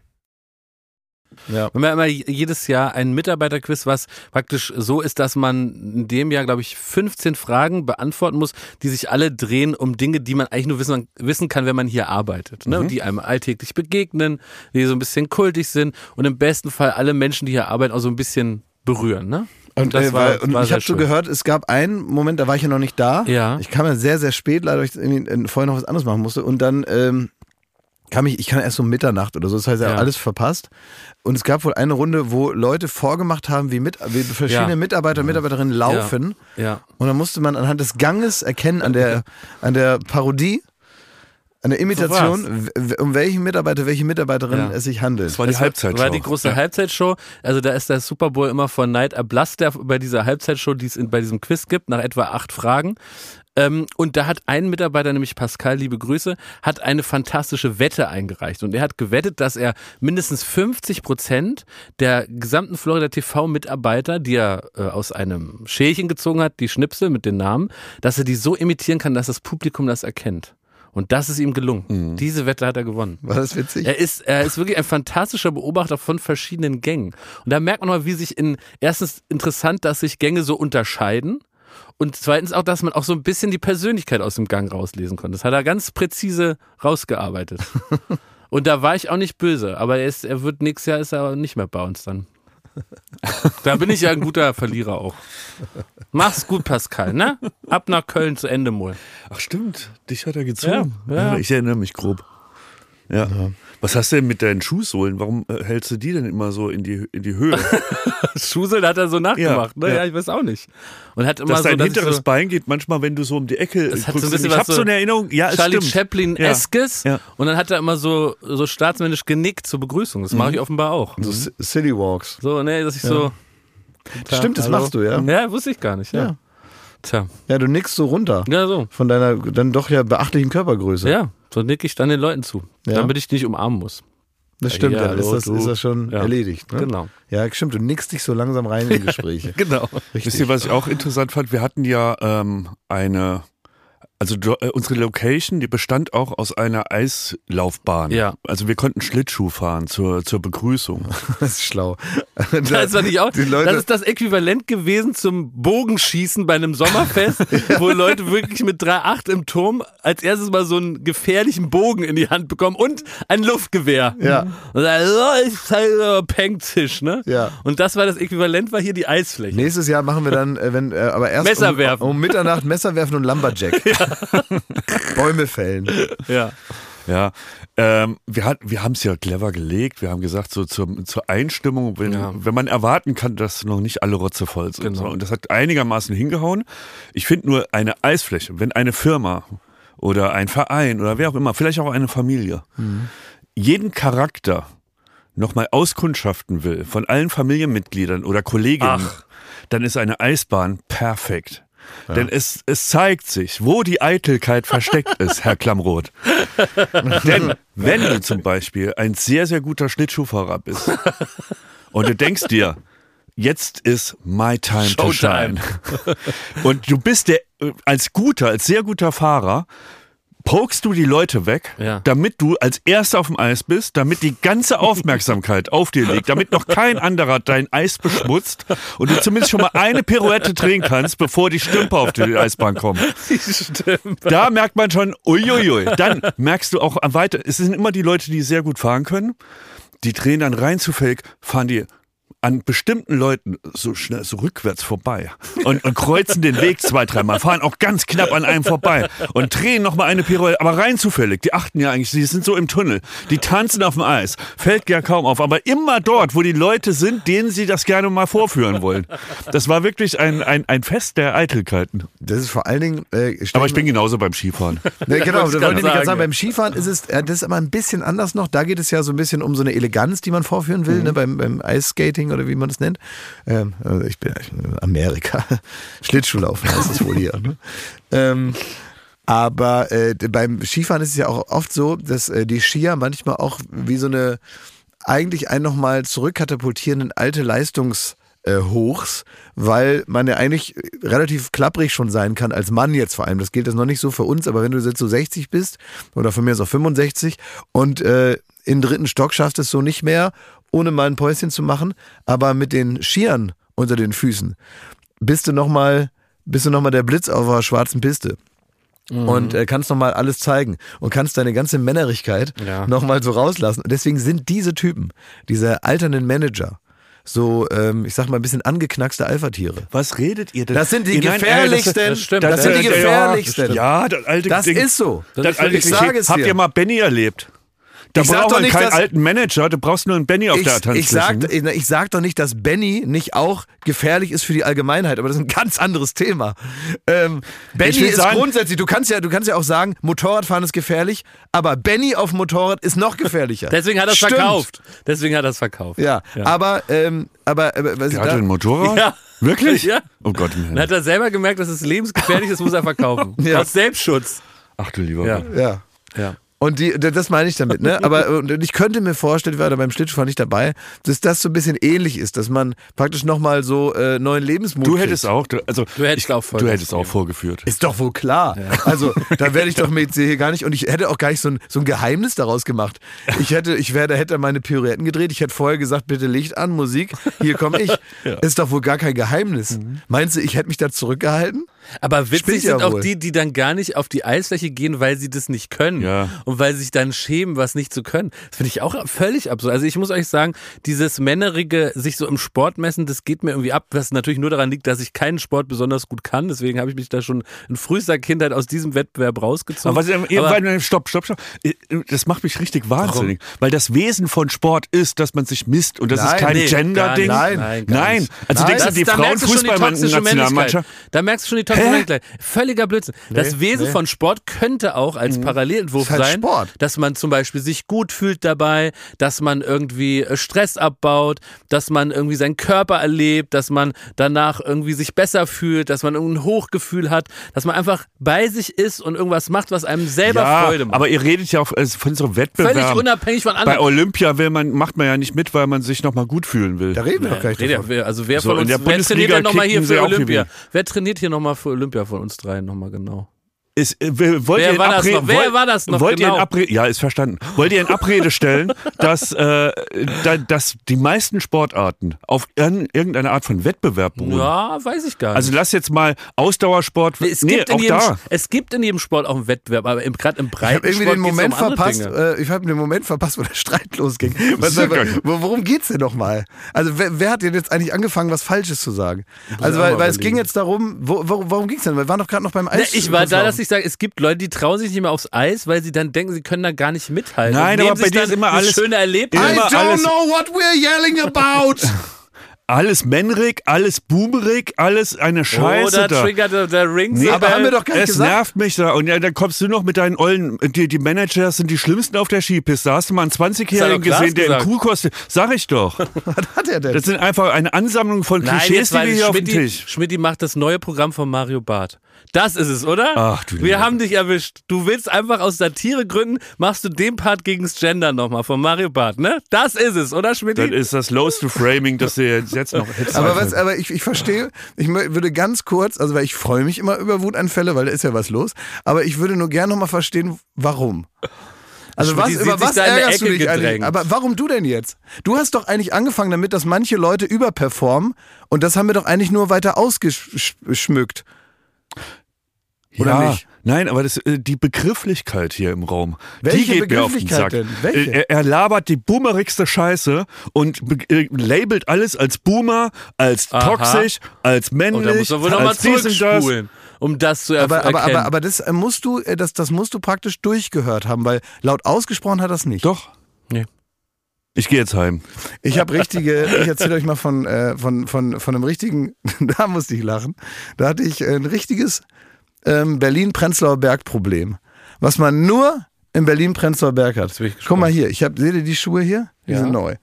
Ja. Wir haben ja immer jedes Jahr ein Mitarbeiterquiz, was praktisch so ist, dass man in dem Jahr, glaube ich, 15 Fragen beantworten muss, die sich alle drehen um Dinge, die man eigentlich nur wissen, wissen kann, wenn man hier arbeitet. Ne? Die einem alltäglich begegnen, die so ein bisschen kultig sind und im besten Fall alle Menschen, die hier arbeiten, auch so ein bisschen berühren. Ne? Und, das äh, war- und war ich habe so schön. gehört, es gab einen Moment, da war ich ja noch nicht da. Ja. Ich kam ja sehr, sehr spät, leider, weil ich vorher noch was anderes machen musste. Und dann ähm, kam ich, ich kam erst um Mitternacht oder so, das heißt, habe Ja. alles verpasst. Und es gab wohl eine Runde, wo Leute vorgemacht haben, wie, mit, wie verschiedene Ja. Mitarbeiter und Mitarbeiterinnen laufen. Ja. Und dann musste man anhand des Ganges erkennen, an der, an der Parodie, an der Imitation, w- um welchen Mitarbeiter, welche Mitarbeiterin Ja. es sich handelt. Das war die Halbzeitshow. War die große Halbzeitshow. Also da ist der Super Bowl immer von Night Ablass, der bei dieser Halbzeitshow, die es in, bei diesem Quiz gibt, nach etwa acht Fragen. Ähm, und da hat ein Mitarbeiter, nämlich Pascal, liebe Grüße, hat eine fantastische Wette eingereicht. Und er hat gewettet, dass er mindestens 50 Prozent der gesamten Florida TV-Mitarbeiter, die er äh, aus einem Schälchen gezogen hat, die Schnipsel mit den Namen, dass er die so imitieren kann, dass das Publikum das erkennt. Und das ist ihm gelungen. Diese Wette hat er gewonnen. War das witzig? Er ist, er ist wirklich ein fantastischer Beobachter von verschiedenen Gängen. Und da merkt man mal, wie sich in, erstens interessant, dass sich Gänge so unterscheiden. Und zweitens auch, dass man auch so ein bisschen die Persönlichkeit aus dem Gang rauslesen konnte. Das hat er ganz präzise rausgearbeitet. Und da war ich auch nicht böse, aber er, ist, er wird nächstes Jahr ist er nicht mehr bei uns dann. Da bin ich ja ein guter Verlierer auch. Mach's gut, Pascal, ne? Ab nach Köln zu Ende mal. Ach stimmt, dich hat er gezogen. Ja, ja. Ich erinnere mich grob. Ja. Was hast du denn mit deinen Schuhsohlen? Warum äh, hältst du die denn immer so in die, in die Höhe? Schusel hat er so nachgemacht, Ja, ne? Ja, ja. ich weiß auch nicht. Und hat immer dass so, dein dass hinteres so, Bein geht manchmal, wenn du so um die Ecke hat so ein guckst. bisschen ich habe so so eine Erinnerung. Ja, es Charlie stimmt. Chaplin-eskes. Ja, ja. Und dann hat er immer so, so staatsmännisch genickt zur Begrüßung. Das mache ich offenbar auch. So C- City Walks. So, ne, dass ich so. Stimmt, das Hallo. machst du, ja? Ja, wusste ich gar nicht, ja. Ja. Tja. Ja, du nickst so runter. Ja, so. Von deiner dann doch ja beachtlichen Körpergröße. Ja, so nick ich dann den Leuten zu. Ja. Damit ich nicht umarmen muss. Das stimmt, Ja, dann ist hallo, das, du. ist das schon Ja. erledigt. Ne? Genau. Ja, stimmt, du nickst dich so langsam rein in die Gespräche. Genau. Richtig. Wisst ihr, was ich auch interessant fand? Wir hatten ja ähm, eine, also do- äh, unsere Location, die bestand auch aus einer Eislaufbahn. Ja. Also wir konnten Schlittschuh fahren zur, zur Begrüßung. Das ist schlau. Das war nicht auch. Das ist das Äquivalent gewesen zum Bogenschießen bei einem Sommerfest, wo Leute wirklich mit 3,8 im Turm als erstes mal so einen gefährlichen Bogen in die Hand bekommen und ein Luftgewehr. Ja. Und dann, oh, ist halt so Pengtisch, ne? Ja. Und das war das Äquivalent, war hier die Eisfläche. Nächstes Jahr machen wir dann, äh, wenn, äh, aber erst Messer um, werfen. um Mitternacht Messer werfen und Lumberjack. Bäume fällen. Ja. Ja, ähm, wir, hat, wir haben es ja clever gelegt. Wir haben gesagt, so zur, zur Einstimmung, wenn, Ja. wenn man erwarten kann, dass noch nicht alle Rotze voll sind. Genau. Und das hat einigermaßen hingehauen. Ich finde nur eine Eisfläche, wenn eine Firma oder ein Verein oder wer auch immer, vielleicht auch eine Familie, jeden Charakter nochmal auskundschaften will von allen Familienmitgliedern oder Kolleginnen, Ach. dann ist eine Eisbahn perfekt. Denn es, es zeigt sich, wo die Eitelkeit versteckt ist, Herr Klammroth. Denn wenn du zum Beispiel ein sehr, sehr guter Schlittschuhfahrer bist und du denkst dir, jetzt ist my time to Showtime. shine. Und du bist der, äh, als guter, als sehr guter Fahrer, pokst du die Leute weg, Ja. damit du als Erster auf dem Eis bist, damit die ganze Aufmerksamkeit auf dir liegt, damit noch kein anderer dein Eis beschmutzt und du zumindest schon mal eine Pirouette drehen kannst, bevor die Stümper auf die Eisbahn kommen. Stimmt. Da merkt man schon, uiuiui. Dann merkst du auch weiter, es sind immer die Leute, die sehr gut fahren können. Die drehen dann rein zufällig, fahren die an bestimmten Leuten so schnell so rückwärts vorbei und, und kreuzen den Weg zwei, dreimal, fahren auch ganz knapp an einem vorbei und drehen nochmal eine Pirouette, aber rein zufällig. Die achten ja eigentlich, die sind so im Tunnel, die tanzen auf dem Eis, fällt ja kaum auf, aber immer dort, wo die Leute sind, denen sie das gerne mal vorführen wollen. Das war wirklich ein, ein, ein Fest der Eitelkeiten. Das ist vor allen Dingen. Äh, Aber ich bin genauso beim Skifahren. Ne, genau, das wollte ich gerade sagen. sagen. Beim Skifahren ist es, äh, das ist aber ein bisschen anders noch. Da geht es ja so ein bisschen um so eine Eleganz, die man vorführen will, ne, beim, beim Eisskating oder wie man das nennt. Ähm, also ich bin Amerika. Schlittschuhlaufen heißt es wohl hier. Ne? Ähm, aber äh, beim Skifahren ist es ja auch oft so, dass äh, die Skier manchmal auch wie so eine eigentlich einen nochmal zurückkatapultierenden alte Leistungs- äh, Hochs, weil man ja eigentlich relativ klapprig schon sein kann, als Mann jetzt vor allem. Das gilt jetzt noch nicht so für uns, aber wenn du jetzt so 60 bist oder von mir aus auch 65 und äh, in dritten Stock schaffst es so nicht mehr ohne mal ein Päuschen zu machen, aber mit den Skiern unter den Füßen bist du nochmal, bist du noch mal der Blitz auf der schwarzen Piste. Und äh, kannst nochmal alles zeigen und kannst deine ganze Männerigkeit Ja. nochmal so rauslassen. Und deswegen sind diese Typen, diese alternden Manager, so, ähm, ich sag mal, ein bisschen angeknackste Alpha-Tiere. Was redet ihr denn? Das sind die Nein, äh, gefährlichsten. das stimmt. Das sind die äh, gefährlichsten. Ja, das alte Das Ding. ist so. Das Das ist alte ich sage es Habt ihr mal Benny erlebt? Da Ich braucht doch man nicht, keinen dass- alten Manager, du brauchst nur einen Benny auf Ich, der ich, Tanzfläche. sag, ne? ich sag doch nicht, dass Benny nicht auch gefährlich ist für die Allgemeinheit, aber das ist ein ganz anderes Thema. Ähm, Benny ist sagen- grundsätzlich, du kannst ja, du kannst ja auch sagen, Motorradfahren ist gefährlich, aber Benny auf dem Motorrad ist noch gefährlicher. Deswegen hat er es verkauft. Deswegen hat er es verkauft. Ja, aber, ähm, aber, aber was ich Der hatte da, ein Motorrad? Ja. Wirklich? Ja. Oh Gott Dann hat er selber gemerkt, dass es lebensgefährlich ist, muss er verkaufen. Ja. Aus Selbstschutz. Ach du lieber Ja. Ja. Ja. Und die, das meine ich damit, ne? Aber und ich könnte mir vorstellen, ich war da beim Schlittschuhfahren nicht dabei, dass das so ein bisschen ähnlich ist, dass man praktisch nochmal so äh, neuen Lebensmut Du kriegt. hättest auch, du- also Du hättest ich, auch voll du hättest auch vorgeführt. Ist doch wohl klar. Also, da werde ich doch mit hier gar nicht, und ich hätte auch gar nicht so ein, so ein Geheimnis daraus gemacht. Ich hätte, ich wäre, da hätte meine Pirouetten gedreht. Ich hätte vorher gesagt, bitte Licht an, Musik, hier komme ich. Ist doch wohl gar kein Geheimnis. Meinst du, ich hätte mich da zurückgehalten? Aber witzig ja sind auch wohl. die, die dann gar nicht auf die Eisfläche gehen, weil sie das nicht können. Ja. Und weil sie sich dann schämen, was nicht zu können. Das finde ich auch völlig absurd. Also ich muss euch sagen, dieses männerige, sich so im Sport messen, das geht mir irgendwie ab, was natürlich nur daran liegt, dass ich keinen Sport besonders gut kann. Deswegen habe ich mich da schon in frühester Kindheit aus diesem Wettbewerb rausgezogen. Aber, was, Aber- stopp, stopp, stopp. Das macht mich richtig wahnsinnig. Weil das Wesen von Sport ist, dass man sich misst. Und das Nein, ist kein nee, Gender-Ding. Nein, Nein. nicht. Also Nein. denkst du, die Frauenfußballnationalmannschaft. Da merkst du schon die Männlichkeit. Völliger Blödsinn. Das Nee, Wesen nee. von Sport könnte auch als Parallelentwurf Ist halt sein, Sport. dass man zum Beispiel sich gut fühlt dabei, dass man irgendwie äh, Stress abbaut, dass man irgendwie seinen Körper erlebt, dass man danach irgendwie sich besser fühlt, dass man ein Hochgefühl hat, dass man einfach bei sich ist und irgendwas macht, was einem selber Ja, Freude macht. aber ihr redet ja auch äh, von so Völlig Wettbewerben. unabhängig von Bei anderen. Olympia will man, macht man ja nicht mit, weil man sich nochmal gut fühlen will. Da reden wir doch gleich Rede- davon. Also wer So, von uns, wer trainiert denn nochmal hier für Olympia? Wer trainiert hier nochmal für Olympia von uns dreien nochmal genau? Ist, äh, wollt Wer ihr in war das Abrede- noch? Wer wollt- war das noch Wollt ihr genau? in Abrede, ja, ist verstanden. Wollt ihr in Abrede stellen, dass, äh, da, dass die meisten Sportarten auf irgendeine Art von Wettbewerb beruhen? Ja, weiß ich gar nicht. Also lass jetzt mal Ausdauersport, es, nee, gibt in auch jedem, da. es gibt in jedem Sport auch einen Wettbewerb, aber im- gerade im Ich breiten habe irgendwie Sport den geht's Moment um verpasst, äh, ich habe den Moment verpasst, wo der Streit losging. Was, worum geht's denn nochmal? Also wer, wer hat denn jetzt eigentlich angefangen, was Falsches zu sagen? Also weil, weil es ging jetzt darum, wo, wo, worum ging's denn? Wir waren doch gerade noch beim Ne, Eis. ich war da, dass ich sage, es gibt Leute, die trauen sich nicht mehr aufs Eis, weil sie dann denken, sie können da gar nicht mithalten. Nein, aber bei dir ist immer alles- schöne Erlebnis. I don't alles- know what we're yelling about. Alles männrig, alles boomerig, alles eine Scheiße Oder da. triggert der, der Ring. Nee, aber haben wir doch gar nicht es gesagt. nervt mich da. Und ja, dann kommst du noch mit deinen Ollen. Die, die Manager sind die schlimmsten auf der Skipiste. Da hast du mal einen Das hat 20-Jährigen doch Klaas gesehen, der im gesagt. Kuhkostüm. Sag ich doch. was hat er denn? Das sind einfach eine Ansammlung von Nein, Klischees, jetzt die wir hier auf dem Schmidti, Tisch. Schmidti macht das neue Programm von Mario Barth. Das ist es, oder? Ach, du Wir haben dich erwischt. Du willst einfach aus Satiregründen, machst du den Part gegens Gender nochmal von Mario Barth, ne? Das ist es, oder Schmidti? Das ist das lowste Framing, das du jetzt, noch hättest. Aber, was, aber ich, ich verstehe, ich würde ganz kurz, also weil ich freue mich immer über Wutanfälle, weil da ist ja was los, aber ich würde nur gerne nochmal verstehen, warum. Also Schmidt, was, über was ärgerst du dich eigentlich? gedrängt. Aber warum du denn jetzt? Du hast doch eigentlich angefangen damit, dass manche Leute überperformen und das haben wir doch eigentlich nur weiter ausgeschmückt. Oder ja, nicht? Nein, aber das, äh, die Begrifflichkeit hier im Raum, Welche die geht mir auf den Begrifflichkeit Sack. denn? Welche? Äh, Er, er labert die boomerigste Scheiße und äh, labelt alles als Boomer, als Aha. toxisch, als oh, männlich, da muss man wohl nochmal als dies und das. um das zu Aber, aber, erkennen. aber, aber das äh, musst du, äh, das, das musst du praktisch durchgehört haben, weil laut ausgesprochen hat das nicht. Doch. Nee. Ich gehe jetzt heim. Ich habe richtige, ich erzähle euch mal von, äh, von, von, von einem richtigen, da musste ich lachen. Da hatte ich ein richtiges ähm, Berlin-Prenzlauer Berg-Problem. Was man nur in Berlin-Prenzlauer Berg hat. Guck mal hier, ich hab, seht ihr die Schuhe hier? Die Ja. sind neu.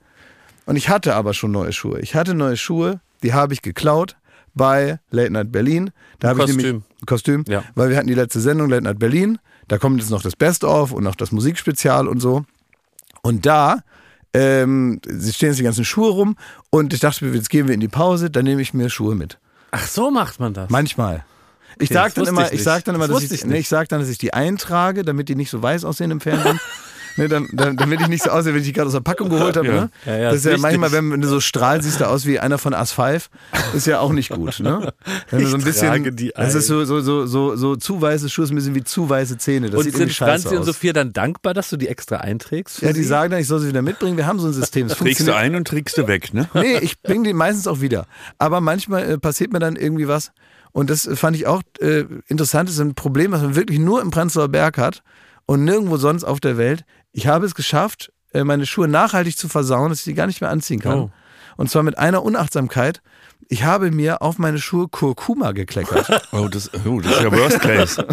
Und ich hatte aber schon neue Schuhe. Ich hatte neue Schuhe, die habe ich geklaut bei Late Night Berlin. Da habe ich Kostüm. nämlich Kostüm, Ja. weil wir hatten die letzte Sendung Late Night Berlin. Da kommt jetzt noch das Best-of und noch das Musikspezial und so. Und da ähm, sie stehen jetzt die ganzen Schuhe rum und ich dachte, jetzt gehen wir in die Pause, dann nehme ich mir Schuhe mit. Ach, so macht man das. Manchmal. Ich Okay, sag das dann wusste immer, ich ich, nicht. sag dann immer, Das dass ich, ich nee, ich sag dann, dass ich die eintrage, damit die nicht so weiß aussehen im Fernsehen. Ne, dann, dann, damit ich nicht so aussehe, wenn ich die gerade aus der Packung geholt habe. Ja. Ne? Ja, ja, das ist ja wichtig. manchmal, wenn, wenn du so strahlst, siehst du aus wie einer von As 5. Ist ja auch nicht gut. Ne? Wenn du so ein Ich bisschen, trage die das ist so, so, so, so, so zu weiße Schuhe, ein bisschen wie zu weiße Zähne. Das und sieht sind Franzi und. Sophia dann dankbar, dass du die extra einträgst? ja, die sie? sagen dann, ich soll sie wieder mitbringen. Wir haben so ein System. Das Trägst du ein und trägst du weg, ne? Nee, ich bringe die meistens auch wieder. Aber manchmal äh, passiert mir dann irgendwie was. Und das fand ich auch äh, interessant. Das ist ein Problem, was man wirklich nur im Prenzlauer Berg hat und nirgendwo sonst auf der Welt. Ich habe es geschafft, äh, meine Schuhe nachhaltig zu versauen, dass ich die gar nicht mehr anziehen kann. Oh. Und zwar mit einer Unachtsamkeit. Ich habe mir auf meine Schuhe Kurkuma gekleckert. Oh, das, oh, das ist ja Worst Case.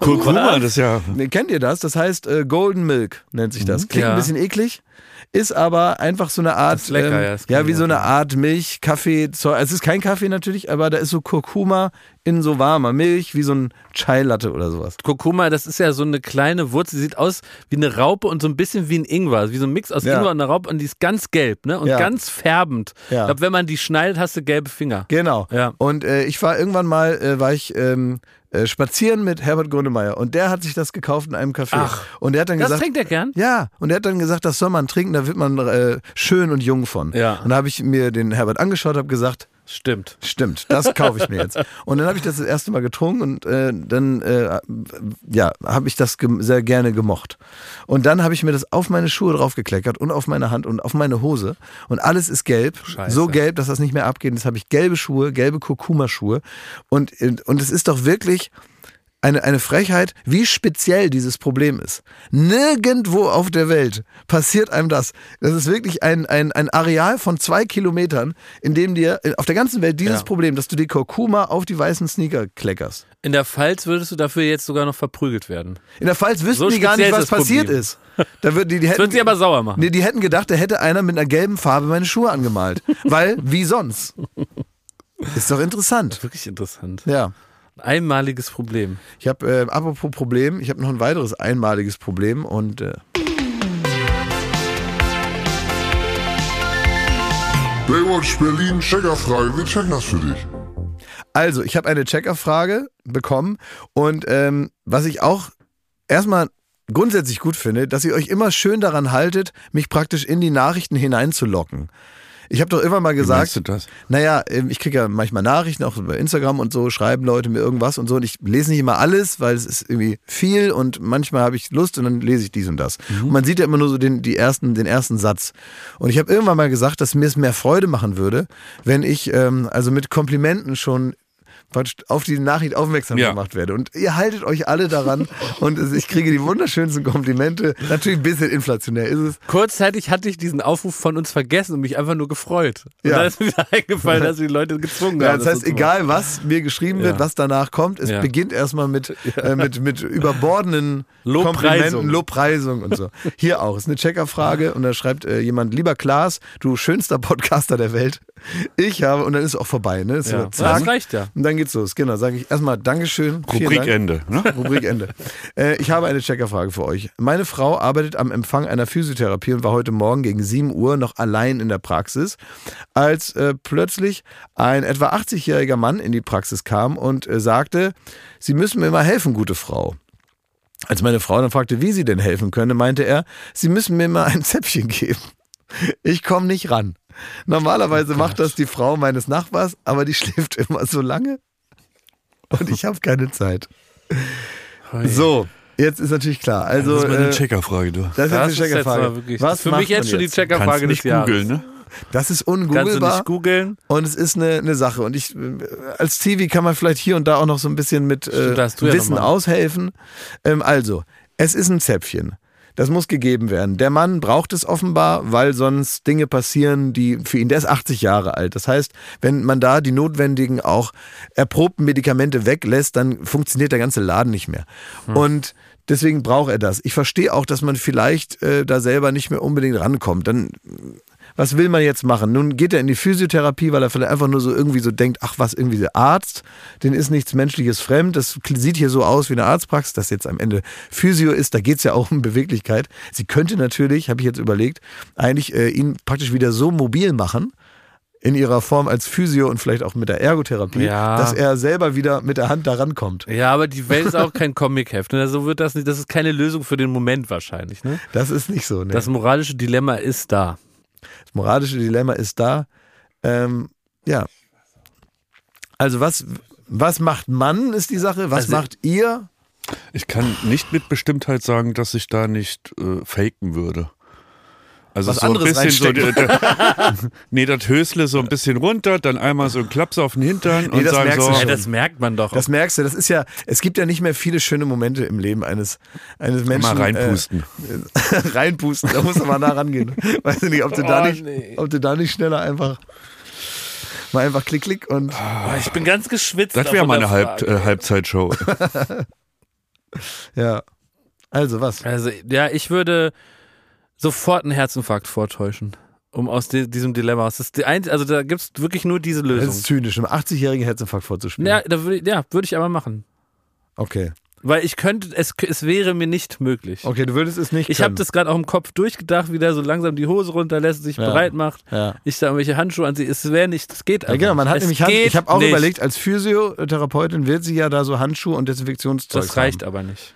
Kurkuma, das ist ja. Kennt ihr das? Das heißt äh, Golden Milk nennt sich das. Klingt Ja. ein bisschen eklig, ist aber einfach so eine Art, Das ist lecker, ja, ähm, ja, ich wie so eine. Art Milch, Kaffee, Zeug. Es ist kein Kaffee natürlich, aber da ist so Kurkuma in so warmer Milch, wie so ein Chai Latte oder sowas. Kurkuma, das ist ja so eine kleine Wurzel, die sieht aus wie eine Raupe und so ein bisschen wie ein Ingwer, wie so ein Mix aus Ja. Ingwer und einer Raupe und die ist ganz gelb, ne? Und Ja. ganz färbend. Ja. Ich glaube, wenn man die schneidet, hast du gelbe Finger. Genau. Ja. Und äh, ich war irgendwann mal, äh, war ich ähm, äh, spazieren mit Herbert Grönemeyer und der hat sich das gekauft in einem Café. Ach. Und der hat dann Das gesagt, trinkt er gern? Ja, und er hat dann gesagt, das soll man trinken, da wird man äh, schön und jung von. Ja. Und da habe ich mir den Herbert angeschaut, habe gesagt, Stimmt. Stimmt, das kaufe ich mir jetzt. Und dann habe ich das das erste Mal getrunken und äh, dann äh, ja, habe ich das sehr gerne gemocht. Und dann habe ich mir das auf meine Schuhe draufgekleckert und auf meine Hand und auf meine Hose und alles ist gelb, Scheiße. so gelb, dass das nicht mehr abgeht. Jetzt habe ich gelbe Schuhe, gelbe Kurkuma-Schuhe und und es ist doch wirklich eine, eine Frechheit, wie speziell dieses Problem ist. Nirgendwo auf der Welt passiert einem das. Das ist wirklich ein, ein, ein Areal von zwei Kilometern, in dem dir auf der ganzen Welt dieses Ja. Problem, dass du die Kurkuma auf die weißen Sneaker kleckerst. In der Pfalz würdest du dafür jetzt sogar noch verprügelt werden. In der Pfalz wüssten So die gar nicht, was ist passiert Problem. ist. Da wird, die, die Das hätten, wird sie aber sauer machen. nee, die hätten gedacht, da hätte einer mit einer gelben Farbe meine Schuhe angemalt. Weil, wie sonst? Ist doch interessant. Wirklich interessant. Ja. Ein einmaliges Problem. Ich habe, äh, apropos Problem, ich habe noch ein weiteres einmaliges Problem und äh, Baywatch Berlin Checkerfrage, wir checken das für dich. Also, ich habe eine Checkerfrage bekommen und ähm, was ich auch erstmal grundsätzlich gut finde, dass ihr euch immer schön daran haltet, mich praktisch in die Nachrichten hineinzulocken. Ich habe doch immer mal Wie gesagt, du das? naja, ähm, ich kriege ja manchmal Nachrichten, auch bei Instagram und so, schreiben Leute mir irgendwas und so und ich lese nicht immer alles, weil es ist irgendwie viel und manchmal habe ich Lust und dann lese ich dies und das. Und man sieht ja immer nur so den, die ersten, den ersten Satz. Und ich habe irgendwann mal gesagt, dass mir es mehr Freude machen würde, wenn ich ähm, also mit Komplimenten schon auf die Nachricht aufmerksam Ja. gemacht werde. Und ihr haltet euch alle daran und es- ich kriege die wunderschönsten Komplimente. Natürlich ein bisschen inflationär ist es. Kurzzeitig hatte ich diesen Aufruf von uns vergessen und mich einfach nur gefreut. Und Ja. dann ist mir wieder eingefallen, dass wir die Leute gezwungen Ja, haben. das heißt, machen. egal was mir geschrieben wird, Ja. was danach kommt, es Ja. beginnt erstmal mit, äh, mit, mit überbordenen Lobpreisung. Komplimenten, Lobpreisung und so. Hier auch, ist eine Checkerfrage und da schreibt äh, jemand, lieber Klaas, du schönster Podcaster der Welt. Ich habe, und dann ist auch vorbei, ne? Ist Ja. so, Ja, zack. das reicht ja. Und dann geht's los. Genau, sage ich erstmal Dankeschön. Rubrik Dank. Ende. Ne? Rubrik Ende. Äh, ich habe eine Checkerfrage für euch. Meine Frau arbeitet am Empfang einer Physiotherapie und war heute Morgen gegen 7 Uhr noch allein in der Praxis, als äh, plötzlich ein etwa 80-jähriger Mann in die Praxis kam und äh, sagte, Sie müssen mir mal helfen, gute Frau. Als meine Frau dann fragte, wie sie denn helfen könne, meinte er, Sie müssen mir mal ein Zäpfchen geben. Ich komme nicht ran. Normalerweise macht das die Frau meines Nachbars, aber die schläft immer so lange und ich habe keine Zeit. So, jetzt ist natürlich klar. Also, das ist mal eine äh, Checkerfrage, du. das ist eine jetzt Checkerfrage. wirklich. Was das ist für mich jetzt schon die jetzt? Checkerfrage des nicht Jahres. googeln, ne? Das ist Kannst du nicht googeln? und es ist eine, eine Sache. Und ich, äh, als TV kann man vielleicht hier und da auch noch so ein bisschen mit Stimmt, äh, ja Wissen mal. aushelfen. Ähm, also, es ist ein Zäpfchen. Das muss gegeben werden. Der Mann braucht es offenbar, weil sonst Dinge passieren, die für ihn, der ist 80 Jahre alt. Das heißt, wenn man da die notwendigen, auch erprobten Medikamente weglässt, dann funktioniert der ganze Laden nicht mehr. Und deswegen braucht er das. Ich verstehe auch, dass man vielleicht äh, da selber nicht mehr unbedingt rankommt. Dann was will man jetzt machen? Nun geht er in die Physiotherapie, weil er vielleicht einfach nur so irgendwie so denkt, ach was, irgendwie der Arzt, den ist nichts Menschliches fremd. Das sieht hier so aus wie eine Arztpraxis, das jetzt am Ende Physio ist. Da geht es ja auch um Beweglichkeit. Sie könnte natürlich, habe ich jetzt überlegt, eigentlich äh, ihn praktisch wieder so mobil machen, in ihrer Form als Physio und vielleicht auch mit der Ergotherapie, Ja. dass er selber wieder mit der Hand da rankommt. Ja, aber die Welt ist auch kein Comicheft. Ne? So wird das nicht. Das ist keine Lösung für den Moment wahrscheinlich. Ne? Das ist nicht so. Ne? Das moralische Dilemma ist da. Das moralische Dilemma ist da. Ähm, ja. Also was, was macht Mann, ist die Sache. Was Also- macht ihr? Ich kann nicht mit Bestimmtheit sagen, dass ich da nicht äh, faken würde. Also Was so ein anderes bisschen so, der, nee, das Hösle so ein bisschen runter, dann einmal so ein Klaps auf den Hintern und das sagen merkst so, du Ja, das merkt man doch. Das merkst du, das ist ja, es gibt ja nicht mehr viele schöne Momente im Leben eines, eines Menschen. mal reinpusten. Äh, reinpusten, da musst du mal nah rangehen. Weiß ich nicht, ob du, da Oh, nicht, nee. ob du da nicht schneller einfach mal einfach klick, klick und Oh, ich bin ganz geschwitzt. das wäre mal eine Halb, äh, Halbzeitshow. ja. Also was? Also, ja, ich würde sofort einen Herzinfarkt vortäuschen, um aus di- diesem Dilemma. Das ist die ein, also da gibt es wirklich nur diese Das Lösung. ist zynisch, einem 80-jährigen Herzinfarkt vorzuspielen. Ja, da würde ich, ja, würde ich aber machen. Okay. Weil ich könnte, es, es wäre mir nicht möglich. Okay, du würdest es nicht Ich habe das gerade auch im Kopf durchgedacht, wie der so langsam die Hose runterlässt, sich Ja. bereit macht. Ja. Ich da irgendwelche Handschuhe anziehe. Es wäre nicht, das geht Ja, einfach. genau, man hat es nämlich Hand, ich habe auch nicht. überlegt, als Physiotherapeutin wird sie ja da so Handschuhe und Desinfektionszeug Das reicht haben. aber nicht.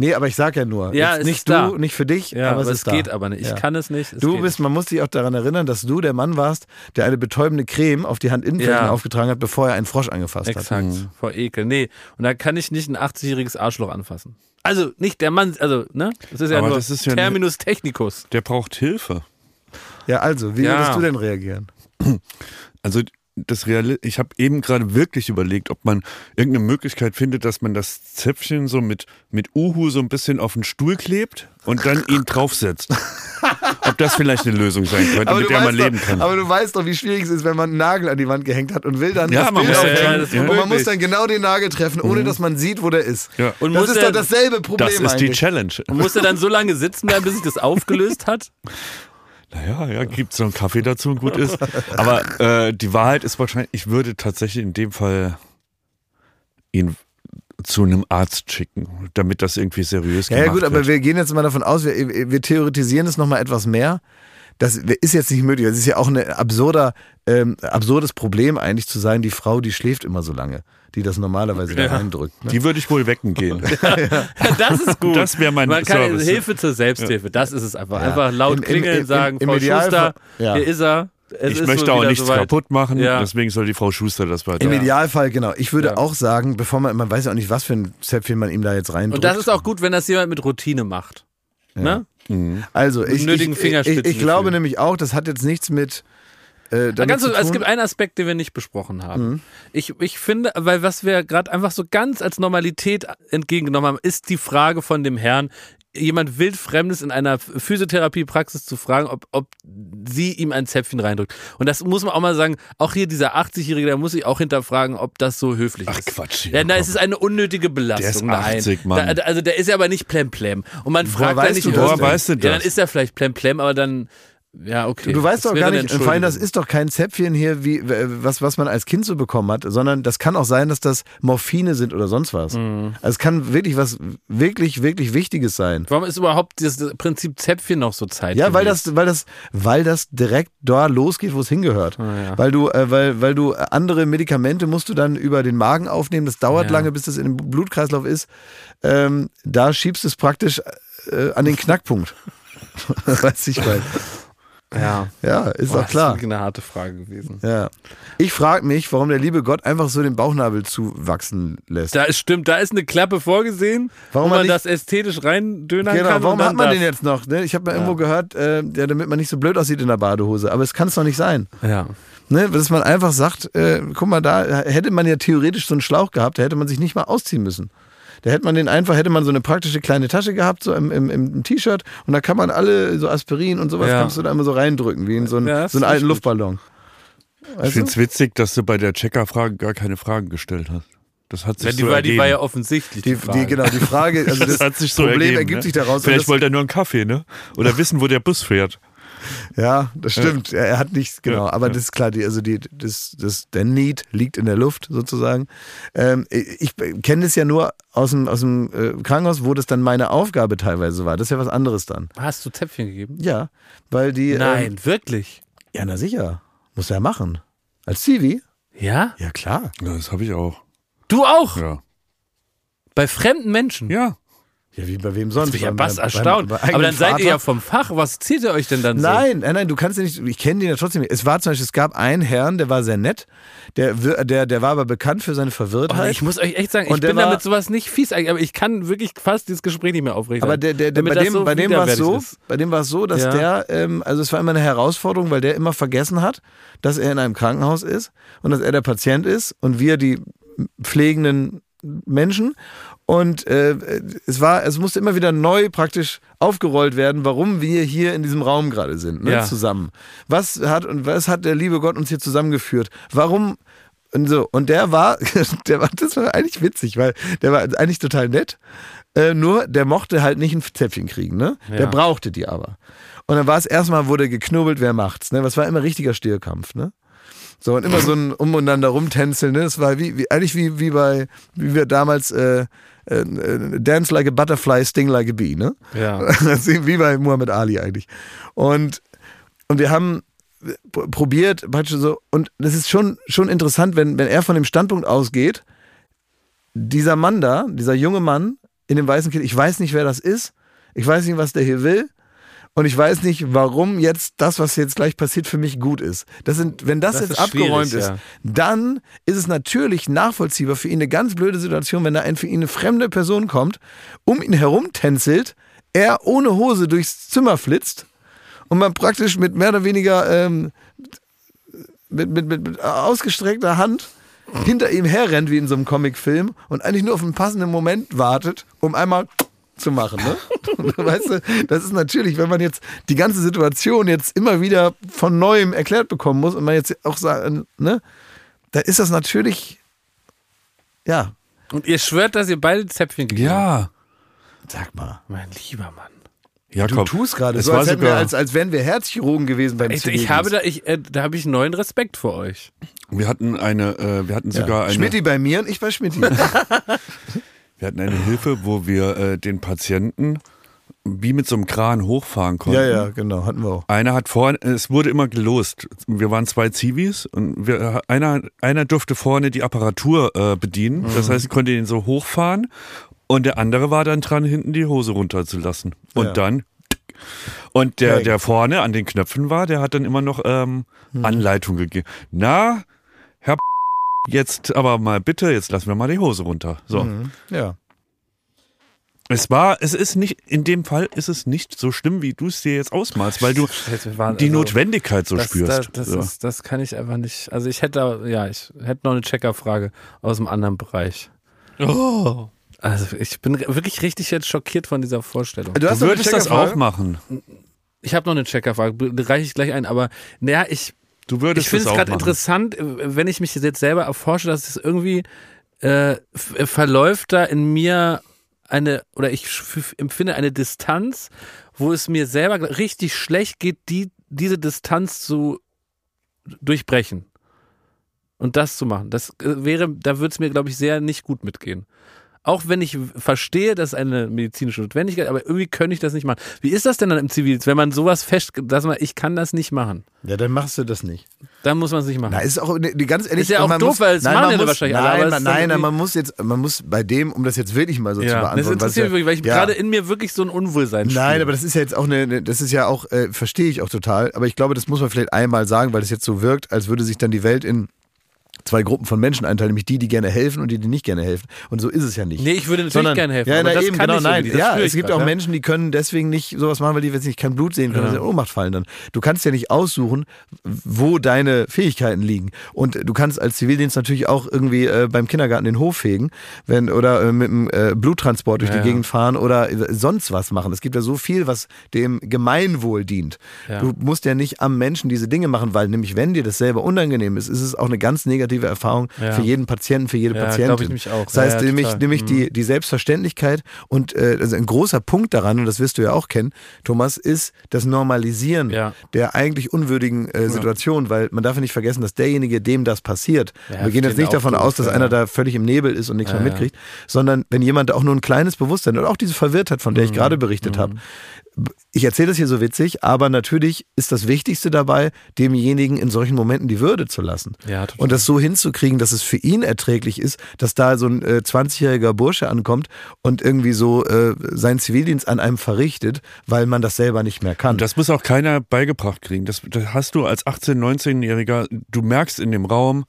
Nee, aber ich sag ja nur, Ja, jetzt es nicht ist du, da. nicht für dich, Ja, aber aber es es ist da. geht aber nicht. Ich Ja. kann es nicht. Es Du bist, man muss sich auch daran erinnern, dass du der Mann warst, der eine betäubende Creme auf die Handinnenflächen Ja. aufgetragen hat, bevor er einen Frosch angefasst hat. Exakt, vor Ekel. Nee, und da kann ich nicht ein 80-jähriges Arschloch anfassen. Also nicht der Mann, also, ne? Das ist ja Aber nur das ist ja Terminus technicus. Der braucht Hilfe. Ja, also, wie Ja. würdest du denn reagieren? Also das Real ich habe eben gerade wirklich überlegt, ob man irgendeine Möglichkeit findet, dass man das Zäpfchen so mit, mit Uhu so ein bisschen auf den Stuhl klebt und dann ihn draufsetzt. ob das vielleicht eine Lösung sein könnte, mit du der man weißt leben doch, kann. aber du weißt doch, wie schwierig es ist, wenn man einen Nagel an die Wand gehängt hat und will dann Ja, das man Bild muss- aufhängen. ja, ist und man muss dann genau den Nagel treffen, ohne dass man sieht, wo der ist. Ja. Und das muss ist er- doch dasselbe Problem Das ist die eigentlich. Challenge. Und muss er dann so lange sitzen bleiben, bis sich das aufgelöst hat? Naja, ja, gibt so einen Kaffee dazu und gut ist. Aber äh, die Wahrheit ist wahrscheinlich, ich würde tatsächlich in dem Fall ihn zu einem Arzt schicken, damit das irgendwie seriös Ja, gemacht ja gut, aber wird. wir gehen jetzt mal davon aus, wir, wir theoretisieren es nochmal etwas mehr. Das ist jetzt nicht möglich. Das ist ja auch ein absurder, ähm, absurdes Problem eigentlich zu sein, die Frau, die schläft immer so lange, die das normalerweise da Ja. reindrückt. Ne? Die würde ich wohl wecken gehen. Das ist gut. Das wäre mein Man kann Service. Hilfe zur Selbsthilfe, das ist es einfach. Ja. Einfach laut Im- im- klingeln, im- sagen, im Frau Schuster, ja. hier ist er. Es ich möchte auch nichts soweit. kaputt machen, Ja. deswegen soll die Frau Schuster das weiter. Im Idealfall, genau. Ich würde Ja. auch sagen, bevor man, man weiß ja auch nicht, was für ein Zäpfchen man ihm da jetzt reindrückt. Und das ist auch gut, wenn das jemand mit Routine macht. Ne? Also ich, nötigen ich, ich, ich glaube nämlich auch, das hat jetzt nichts mit äh, ganz, es gibt einen Aspekt, den wir nicht besprochen haben. Mhm. Ich, ich finde, weil was wir gerade einfach so ganz als Normalität entgegengenommen haben, ist die Frage von dem Herrn, jemand wildfremdes in einer Physiotherapiepraxis zu fragen, ob, ob sie ihm ein Zäpfchen reindrückt. Und das muss man auch mal sagen, auch hier dieser 80-Jährige, der muss sich auch hinterfragen, ob das so höflich Ach ist. Quatsch. Ja, na, es ist eine unnötige Belastung. Der ist Nein. 80, Mann. Da, also der ist ja aber nicht plemplem. Und man fragt weißt ja nicht, du das Woher weißt du ja, dann das? ist er vielleicht plemplem, aber dann, ja, okay. Du weißt Das doch gar nicht, vor allem das ist doch kein Zäpfchen hier, wie, was, was man als Kind so bekommen hat, sondern das kann auch sein, dass das Morphine sind oder sonst was. Mhm. Also es kann wirklich was wirklich, wirklich Wichtiges sein. Warum ist überhaupt das Prinzip Zäpfchen noch so Zeit? Ja, weil das, weil das, weil das direkt da losgeht, wo es hingehört. Ah, ja. Weil du, äh, weil, weil du andere Medikamente musst du dann über den Magen aufnehmen. Das dauert Ja. lange, bis das in dem Blutkreislauf ist. Ähm, da schiebst du es praktisch äh, an den Knackpunkt. Weiß ich mal. Ja, Ja, ist Boah, doch klar. Das ist eine harte Frage gewesen. Ja. Ich frage mich, warum der liebe Gott einfach so den Bauchnabel zuwachsen lässt. Da ist, stimmt, da ist eine Klappe vorgesehen, Warum wo man man das ästhetisch reindönern Genau, kann. warum hat man das. den jetzt noch? Ne? Ich habe mal irgendwo gehört, äh, ja, damit man nicht so blöd aussieht in der Badehose. Aber es kann es doch nicht sein. Ja. Ne? Dass man einfach sagt, äh, guck mal, da hätte man ja theoretisch so einen Schlauch gehabt, da hätte man sich nicht mal ausziehen müssen. Da hätte man den einfach, hätte man so eine praktische kleine Tasche gehabt, so im, im, im T-Shirt, und da kann man alle so Aspirin und sowas, Ja. kannst du da immer so reindrücken, wie in so einen, Ja, so einen alten gut. Luftballon. Ich Weißt finde du? es witzig, dass du bei der Checkerfrage gar keine Fragen gestellt hast. Das hat sich Die, so war, die ergeben. war ja offensichtlich. Die, Die, Frage. die, genau, die Frage, also das, das, hat sich so Problem ergeben, ergibt ne? sich daraus. Vielleicht wollte er nur einen Kaffee, ne? Oder wissen, wo der Bus fährt. Ja, das stimmt. Er, er hat nichts, genau. Ja, aber ja. das ist klar, die, also die, das, das, der Need liegt in der Luft sozusagen. Ähm, ich kenne das ja nur aus dem, aus dem äh, Krankenhaus, wo das dann meine Aufgabe teilweise war. Das ist ja was anderes dann. Hast du Zäpfchen gegeben? Ja, weil die. Nein, Ähm, wirklich. ja, na sicher. Muss er machen. Als Zivi? Ja? Ja, klar. Ja, das habe ich auch. Du auch? Ja. Bei fremden Menschen? Ja. Ja, wie bei wem sonst? Ich bin ja bass erstaunt. beim Aber eigenen dann seid ihr ja vom Fach. Was zieht ihr euch denn dann so? Nein, nein, nein, du kannst ja nicht, ich kenne den ja trotzdem nicht. Es war zum Beispiel, es gab einen Herrn, der war sehr nett, der, der, der war aber bekannt für seine Oh, Verwirrtheit. nee, ich muss euch echt sagen, ich Und der bin war- damit sowas nicht fies, eigentlich, aber ich kann wirklich fast dieses Gespräch nicht mehr aufrechnen. aber der, der, der, bei dem, so bei dem war es so, ist. bei dem war es so, dass Ja. der, ähm, also es war immer eine Herausforderung, weil der immer vergessen hat, dass er in einem Krankenhaus ist und dass er der Patient ist und wir die pflegenden Menschen. Und äh, es war, es musste immer wieder neu praktisch aufgerollt werden, warum wir hier in diesem Raum gerade sind, ne, Ja. zusammen. Was hat und was hat der liebe Gott uns hier zusammengeführt? Warum und so und der war, der war, das war eigentlich witzig, weil der war eigentlich total nett. Äh, nur der mochte halt nicht ein Zäpfchen kriegen, ne? Der Ja. brauchte die aber. Und dann war es erstmal, wurde geknubbelt, wer macht's, ne? Was war immer richtiger Stierkampf, ne? So, und immer so ein umeinander rumtänzeln, ne? Das war wie, wie eigentlich wie, wie bei, wie wir damals äh, äh, äh, Dance like a Butterfly, Sting like a Bee, ne? Ja. Wie bei Muhammad Ali eigentlich. Und, und wir haben p- probiert, so, und das ist schon, schon interessant, wenn, wenn er von dem Standpunkt ausgeht, dieser Mann da, dieser junge Mann in dem weißen Kind, ich weiß nicht, wer das ist, ich weiß nicht, was der hier will. Und ich weiß nicht, warum jetzt das, was jetzt gleich passiert, für mich gut ist. Das sind, wenn das, Das jetzt ist abgeräumt ist, ja. dann ist es natürlich nachvollziehbar für ihn eine ganz blöde Situation, wenn da ein, für ihn eine fremde Person kommt, um ihn herumtänzelt, er ohne Hose durchs Zimmer flitzt und man praktisch mit mehr oder weniger ähm, mit, mit, mit, mit ausgestreckter Hand hinter ihm herrennt wie in so einem Comicfilm und eigentlich nur auf einen passenden Moment wartet, um einmal zu machen. Ne? Weißt du, das ist natürlich, wenn man jetzt die ganze Situation jetzt immer wieder von neuem erklärt bekommen muss und man jetzt auch sagt, ne, da ist das natürlich, ja, Und ihr schwört, dass ihr beide Zäpfchen gegeben habt? Ja. sag mal. Mein lieber Mann. Jakob. Du tust gerade so, als, hätten wir, als, als wären wir Herzchirurgen gewesen beim Ich, ich habe da, ich, äh, da habe ich neuen Respekt vor euch. Wir hatten eine, äh, wir hatten sogar eine, Schmidti bei mir und ich bei Schmidti. wir hatten eine Hilfe, wo wir äh, den Patienten wie mit so einem Kran hochfahren konnten. ja, ja, genau, hatten wir auch. Einer hat vorne, es wurde immer gelost. Wir waren zwei Zivis und wir, einer, einer durfte vorne die Apparatur äh, bedienen. Das Mhm. heißt, ich konnte ihn so hochfahren und der andere war dann dran, hinten die Hose runterzulassen. Und Ja. dann und der, der vorne an den Knöpfen war, der hat dann immer noch ähm, Mhm. Anleitung gegeben. Na, Herr jetzt aber mal bitte, jetzt lassen wir mal die Hose runter. So. Mhm. Ja. Es war, es ist nicht, in dem Fall ist es nicht so schlimm, wie du es dir jetzt ausmalst, weil du waren- die also, Notwendigkeit so das, spürst. Das, das, so. ist, das kann ich einfach nicht. Also ich hätte, da- ja, ich hätte noch eine Checkerfrage aus einem anderen Bereich. oh. Also ich bin wirklich richtig jetzt schockiert von dieser Vorstellung. Du, Du würdest das auch machen. Ich habe noch eine Checkerfrage, reiche ich gleich ein, aber naja, ich, Du würdest ich finde es gerade interessant, äh, wenn ich mich jetzt selber erforsche, dass es irgendwie äh, äh, verläuft da in mir eine, oder ich empfinde eine Distanz, wo es mir selber richtig schlecht geht, die, diese Distanz zu durchbrechen. Und das zu machen. Das äh, wäre, da würde es mir, glaube ich, sehr nicht gut mitgehen. Auch wenn ich verstehe, das ist eine medizinische Notwendigkeit, aber irgendwie könnte ich das nicht machen. Wie ist das denn dann im Zivildienst, wenn man sowas fest, dass man, ich kann das nicht machen? Ja, dann machst du das nicht. Dann muss man es nicht machen. Na, ist auch ne, ganz ehrlich. Ist ja auch doof, muss, weil es nein, machen man muss, wahrscheinlich alle, Nein, aber es man, nein, irgendwie- man muss jetzt, man muss bei dem, um das jetzt wirklich mal so zu ja, das beantworten. was interessiert mich wirklich, weil ich ja. gerade in mir wirklich so ein Unwohlsein Nein, aber das ist ja jetzt auch eine, eine- das ist ja auch, äh, verstehe ich auch total, aber ich glaube, das muss man vielleicht einmal sagen, weil es jetzt so wirkt, als würde sich dann die Welt in zwei Gruppen von Menschen einteilen, nämlich die, die gerne helfen und die, die nicht gerne helfen. Und so ist es ja nicht. Nee, ich würde natürlich Sondern, gerne helfen, Ja, aber na das eben, kann genau, nein. Ja, es gibt grad, auch ja. Menschen, die können deswegen nicht sowas machen, weil die jetzt nicht kein Blut sehen können, Ja. sie in Ohnmacht fallen dann. Du kannst ja nicht aussuchen, wo deine Fähigkeiten liegen. Und du kannst als Zivildienst natürlich auch irgendwie äh, beim Kindergarten den Hof fegen, wenn oder äh, mit dem äh, Bluttransport durch Ja, die ja. Gegend fahren oder sonst was machen. Es gibt ja so viel, was dem Gemeinwohl dient. Ja. Du musst ja nicht am Menschen diese Dinge machen, weil nämlich wenn dir das selber unangenehm ist, ist es auch eine ganz negative Erfahrung Ja. für jeden Patienten, für jede Ja, Patientin. ich nämlich auch. Das heißt Ja, nämlich, nämlich Mhm. die, die Selbstverständlichkeit und äh, also ein großer Punkt daran, und das wirst du ja auch kennen, Thomas, ist das Normalisieren der eigentlich unwürdigen äh, Situation, weil man darf ja nicht vergessen, dass derjenige, dem das passiert, wir gehen jetzt nicht davon aus, dass einer da völlig im Nebel ist und nichts mehr mitkriegt, sondern wenn jemand da auch nur ein kleines Bewusstsein oder auch diese Verwirrtheit, von der Mhm. ich gerade berichtet habe, ich erzähle das hier so witzig, aber natürlich ist das Wichtigste dabei, demjenigen in solchen Momenten die Würde zu lassen. Ja, total. Und das so hinzukriegen, dass es für ihn erträglich ist, dass da so ein äh, 20-jähriger Bursche ankommt und irgendwie so äh, seinen Zivildienst an einem verrichtet, weil man das selber nicht mehr kann. Und das muss auch keiner beigebracht kriegen. Das, das hast du als 18-, 19-Jähriger, du merkst in dem Raum,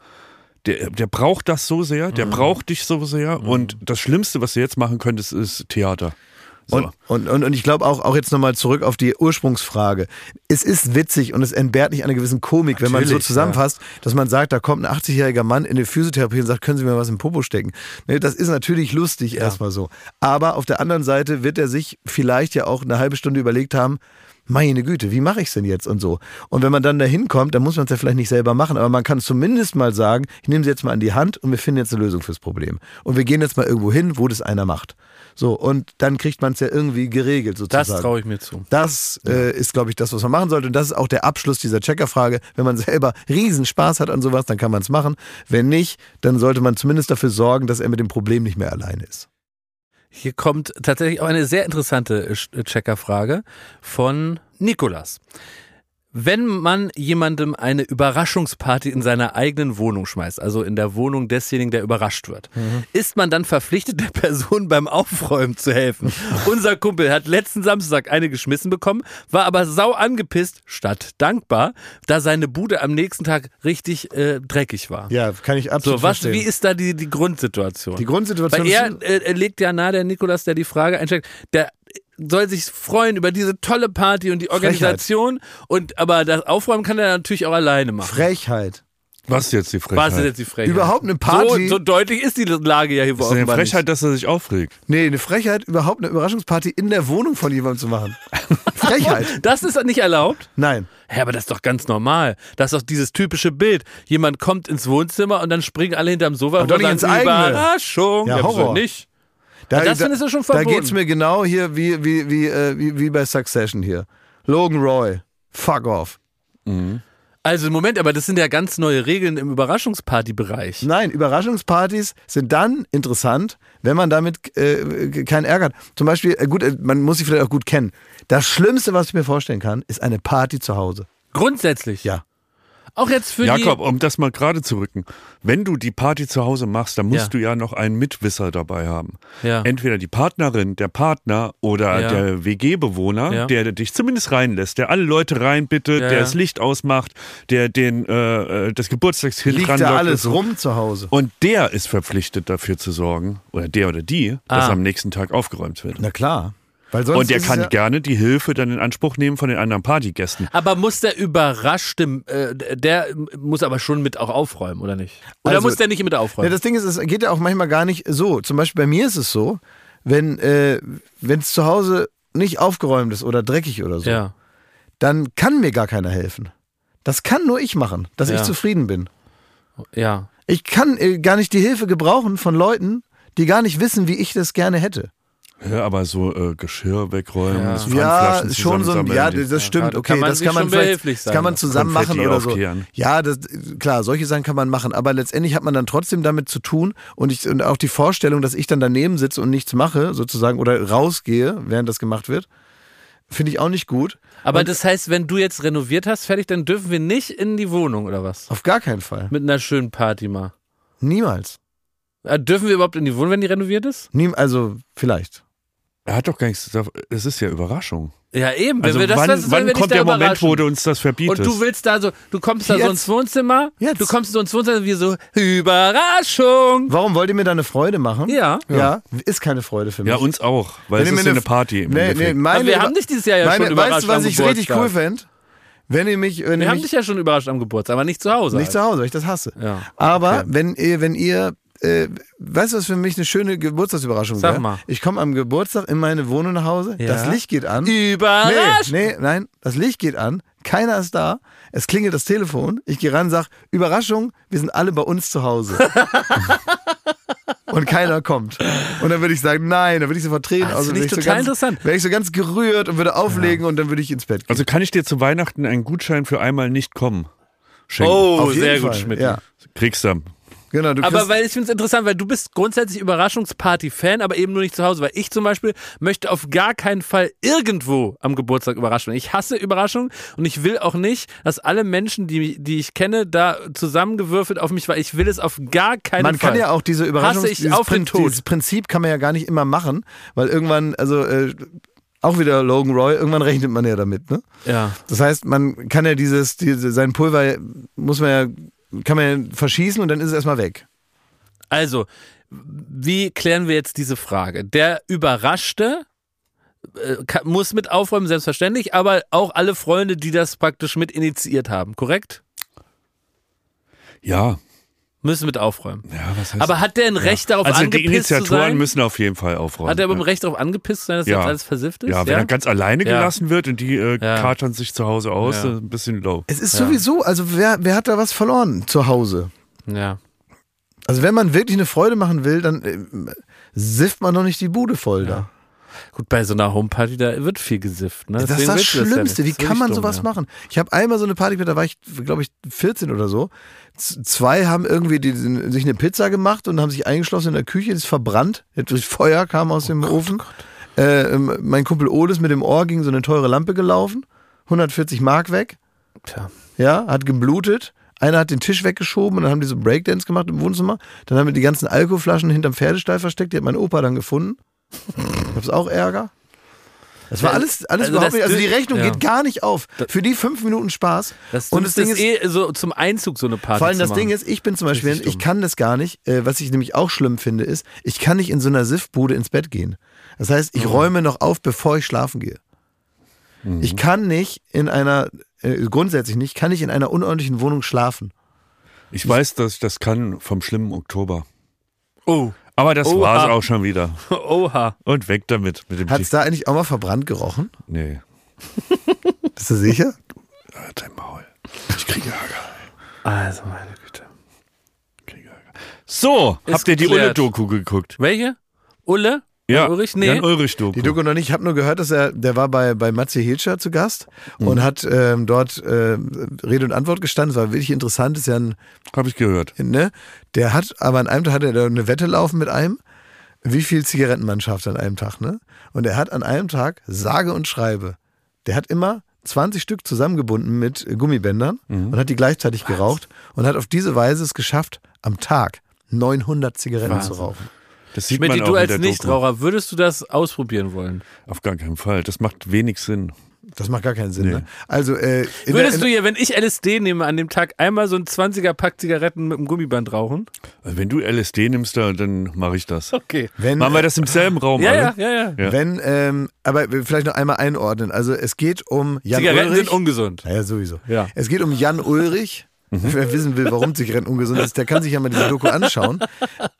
der, der braucht das so sehr, der braucht dich so sehr. Und das Schlimmste, was du jetzt machen könntest, ist Theater. So. Und, und, und, und ich glaube auch, auch jetzt nochmal zurück auf die Ursprungsfrage. Es ist witzig und es entbehrt nicht einer gewissen Komik, wenn man so Natürlich, zusammenfasst, dass man sagt, da kommt ein 80-jähriger Mann in die Physiotherapie und sagt, können Sie mir was im Popo stecken? Ne, das ist natürlich lustig erstmal so. Aber auf der anderen Seite wird er sich vielleicht ja auch eine halbe Stunde überlegt haben, meine Güte, wie mache ich es denn jetzt und so. Und wenn man dann da hinkommt, dann muss man es ja vielleicht nicht selber machen, aber man kann zumindest mal sagen, ich nehme sie jetzt mal an die Hand und wir finden jetzt eine Lösung fürs Problem. Und wir gehen jetzt mal irgendwo hin, wo das einer macht. So, und dann kriegt man es ja irgendwie geregelt Das sozusagen. traue ich mir zu. Das äh, ist, glaube ich, das, was man machen sollte. Und das ist auch der Abschluss dieser Checkerfrage. Wenn man selber riesen Spaß hat an sowas, dann kann man es machen. Wenn nicht, dann sollte man zumindest dafür sorgen, dass er mit dem Problem nicht mehr alleine ist. Hier kommt tatsächlich auch eine sehr interessante Checkerfrage von Nikolas. Wenn man jemandem eine Überraschungsparty in seiner eigenen Wohnung schmeißt, also in der Wohnung desjenigen, der überrascht wird, ist man dann verpflichtet, der Person beim Aufräumen zu helfen. Unser Kumpel hat letzten Samstag eine geschmissen bekommen, war aber sau angepisst, statt dankbar, da seine Bude am nächsten Tag richtig äh, dreckig war. Ja, kann ich absolut So, was, verstehen. wie ist da die, die Grundsituation? die Grundsituation Weil er, ist, äh, legt ja nahe, der Nikolas, der die Frage einsteckt, der soll sich freuen über diese tolle Party und die Organisation und aber das Aufräumen kann er natürlich auch alleine machen. Frechheit. Was ist jetzt die Was ist Frechheit? jetzt die Frechheit? Überhaupt eine Party. So, so deutlich ist die Lage ja hier Das ist eine Frechheit, dass er sich aufregt. Nee, eine Frechheit, überhaupt eine Überraschungsparty in der Wohnung von jemandem zu machen. Frechheit. nicht. Das ist nicht erlaubt? Nein. Ja, aber das ist doch ganz normal. Das ist doch dieses typische Bild. Jemand kommt ins Wohnzimmer und dann springen alle hinterm Sofa Aber und doch nicht sagen, ins eigene. Überraschung. Ja, wieso Horror. nicht. Da, das findest du schon Da verboten. geht's mir genau hier wie, wie, wie, äh, wie, wie bei Succession hier. Logan Roy. Fuck off. Also Moment, aber das sind ja ganz neue Regeln im Überraschungspartybereich. Nein, Überraschungspartys sind dann interessant, wenn man damit äh, keinen Ärger hat. Zum Beispiel, äh, gut, äh, man muss sie vielleicht auch gut kennen. Das Schlimmste, was ich mir vorstellen kann, ist eine Party zu Hause. Grundsätzlich. Ja. Auch jetzt für Jakob, die. um das mal gerade zu rücken. Wenn du die Party zu Hause machst, dann musst Ja. du ja noch einen Mitwisser dabei haben. Ja. Entweder die Partnerin, der Partner oder Ja. der WG-Bewohner, Ja. der dich zumindest reinlässt, der alle Leute reinbittet, Ja, der ja. das Licht ausmacht, der den äh, äh, das Geburtstagskind Liegt da alles so. rum zu Hause. Und der ist verpflichtet dafür zu sorgen, oder der oder die, dass Ah. am nächsten Tag aufgeräumt wird. Na klar. Weil sonst Und der kann ja, gerne die Hilfe dann in Anspruch nehmen von den anderen Partygästen. Aber muss der überraschte, äh, der muss aber schon mit auch aufräumen, oder nicht? Oder Also- muss der nicht mit Ja, aufräumen? das Ding ist, es geht ja auch manchmal gar nicht so. Zum Beispiel bei mir ist es so, wenn äh, es zu Hause nicht aufgeräumt ist oder dreckig oder so, ja. dann kann mir gar keiner helfen. Das kann nur ich machen, dass Ja. ich zufrieden bin. Ja. Ich kann äh, gar nicht die Hilfe gebrauchen von Leuten, die gar nicht wissen, wie ich das gerne hätte. Ja, aber so äh, Geschirr wegräumen, Ja. das Ja, schon so ein, ja, das stimmt, kann- okay, kann man das kann man schon vielleicht, behilflich das sein kann man lassen. zusammen machen oder so. aufkehren. Ja, das, klar, solche Sachen kann man machen, aber letztendlich hat man dann trotzdem damit zu tun und, ich, und auch die Vorstellung, dass ich dann daneben sitze und nichts mache, sozusagen, oder rausgehe, während das gemacht wird, finde ich auch nicht gut. Aber das heißt, wenn du jetzt renoviert hast, fertig, dann dürfen wir nicht in die Wohnung, oder was? Auf gar keinen Fall. Mit einer schönen Party mal. Niemals. Äh, dürfen wir überhaupt in die Wohnung, wenn die renoviert ist? Niem, also vielleicht. Er hat doch gar nichts. Es ist ja Überraschung. Ja, eben. Also wenn wir das, wann, wenn wann kommt da der Moment, wo du uns das verbietest? Und du willst da so, du kommst da so Jetzt. ins Wohnzimmer, Jetzt. du kommst so ins Wohnzimmer, wie so, Überraschung. Warum wollt ihr mir da eine Freude machen? Ja. Ja, ist keine Freude für mich. ja, uns auch, weil Wenn es ihr ist mir ja eine eine- Party. Im Nee, nee, meine, Aber wir haben dich dieses Jahr ja meine, schon überrascht Weißt du, was ich richtig cool fände? Wenn ihr mich, wenn Wir ihr haben mich dich ja schon überrascht am Geburtstag, aber nicht zu Hause. Nicht zu Hause, weil ich das hasse. Ja. Aber Okay. wenn ihr, wenn ihr, äh, weißt du, was für mich eine schöne Geburtstagsüberraschung Sag wäre? mal. Ich komme am Geburtstag in meine Wohnung nach Hause, Ja. das Licht geht an. Nee, Überrascht. nee, nein, das Licht geht an, keiner ist da, es klingelt das Telefon, ich gehe ran, sag, Überraschung, wir sind alle bei uns zu Hause. und keiner kommt. Und dann würde ich sagen, nein, dann würde ich sofort Tränen Ah, das finde ich so total ganz, interessant. Wäre ich so ganz gerührt und würde auflegen und dann würde ich ins Bett gehen. Also kann ich dir zu Weihnachten einen Gutschein für einmal nicht kommen schenken? Oh, Auf jeden sehr Fall, gut, Schmidt. Ja. Kriegst du. Genau, du Aber weil ich finde es interessant, weil du bist grundsätzlich Überraschungsparty-Fan, aber eben nur nicht zu Hause. Weil ich zum Beispiel möchte auf gar keinen Fall irgendwo am Geburtstag überrascht werden. Ich hasse Überraschungen und ich will auch nicht, dass alle Menschen, die, die ich kenne, da zusammengewürfelt auf mich, weil ich will es auf gar keinen man Fall. kann ja auch diese Überraschung, dieses, Tod. dieses Prinzip kann man ja gar nicht immer machen, weil irgendwann, also äh, auch wieder Logan Roy, irgendwann rechnet man ja damit, ne? Ja. Das heißt, man kann ja dieses, diese, sein Pulver muss man ja, kann man ja verschießen und dann ist es erstmal weg. Also, wie klären wir jetzt diese Frage? Der Überraschte äh, muss mit aufräumen, selbstverständlich, aber auch alle Freunde, die das praktisch mit initiiert haben, korrekt? Ja, Müssen mit aufräumen. ja, was heißt Aber hat der ein Recht darauf Also die angepisst zu Initiatoren sein? müssen auf jeden Fall aufräumen. Hat er aber ein ja. Recht darauf angepisst zu sein, dass Ja. jetzt alles versifft ist? Ja, wenn er ganz alleine Ja. gelassen wird und die äh, Ja. katern sich zu Hause aus, Ja. das ist ein bisschen low. Es ist Ja. sowieso, also wer, wer hat da was verloren zu Hause? ja. Also wenn man wirklich eine Freude machen will, dann äh, sifft man doch nicht die Bude voll da. Gut, bei so einer Homeparty, da wird viel gesifft. Ne? Das ist das ja Schlimmste. nicht. Wie kann man wirklich sowas dumm, ja. machen? Ich habe einmal so eine Party gehabt, da war ich, glaube ich, 14 oder so. Z zwei haben irgendwie die, sich eine Pizza gemacht und haben sich eingeschlossen in der Küche, das ist verbrannt. Durch Feuer kam aus Oh dem Ofen. Äh, ähm, mein Kumpel Oles mit dem Ohr gegen so eine teure Lampe gelaufen. 140 Mark weg. Tja. Ja, hat geblutet. Einer hat den Tisch weggeschoben und dann haben die so Breakdance gemacht im Wohnzimmer. Dann haben wir die ganzen Alkoholflaschen hinterm Pferdestall versteckt. Die hat mein Opa dann gefunden. Gab's auch Ärger. Das war alles, alles also überhaupt das nicht. Also die Rechnung ja. geht gar nicht auf. Für die fünf Minuten Spaß. Das, und das Ding ist eh so zum Einzug so eine Party vor allem zu das Ding ist, ich bin zum Beispiel, ich kann das gar nicht. Äh, was ich nämlich auch schlimm finde, ist, ich kann nicht in so einer Siffbude ins Bett gehen. Das heißt, ich räume noch auf, bevor ich schlafen gehe. Mhm. Ich kann nicht in einer, äh, grundsätzlich nicht, kann ich in einer unordentlichen Wohnung schlafen. Ich weiß, dass ich das kann vom schlimmen Oktober. Oh. Aber das Oha. war's auch schon wieder. Oha. Und weg damit. Mit dem Hat es da eigentlich auch mal verbrannt gerochen? Nee. Bist du sicher? Halt dein Maul. Ich kriege Ärger. Also meine Güte. Kriege Ärger. So, Ist habt ihr die. Ulle-Doku geguckt? Welche? Ulle? Ja. Ulrich? Nee. Jan Ulrich-Doku. Die Doku noch nicht. Ich habe nur gehört, dass er, der war bei, bei Matze Hilscher zu Gast Mhm. und hat ähm, dort äh, Rede und Antwort gestanden. Es war wirklich interessant. Ist ja ein, Habe ich gehört. ne? Der hat, aber an einem Tag hatte er da eine Wette laufen mit einem, wie viel Zigaretten man schafft an einem Tag, ne? Und er hat an einem Tag, sage und schreibe, der hat immer 20 Stück zusammengebunden mit Gummibändern Mhm. und hat die gleichzeitig geraucht und hat auf diese Weise es geschafft, am Tag 900 Zigaretten Wahnsinn. zu rauchen. Das sieht Schmidt, man auch du als. Nichtraucher, würdest du das ausprobieren wollen? Auf gar keinen Fall. Das macht wenig Sinn. Das macht gar keinen Sinn, Nee. ne? Also, äh, in Würdest der, du hier, wenn ich LSD nehme, an dem Tag einmal so ein 20er Pack Zigaretten mit einem Gummiband rauchen? Wenn du LSD nimmst, da- dann mache ich das. Okay. wenn, Machen wir das im selben Raum, Ja, alle? ja, ja, ja. Ja. Wenn, ähm, aber vielleicht noch einmal einordnen. Also es geht um Jan Zigaretten Ulrich. sind ungesund. naja, sowieso. Ja. Es geht um Jan Ulrich. Mhm. Wer wissen will, warum Zigaretten ungesund ist, der kann sich ja mal diese Doku anschauen.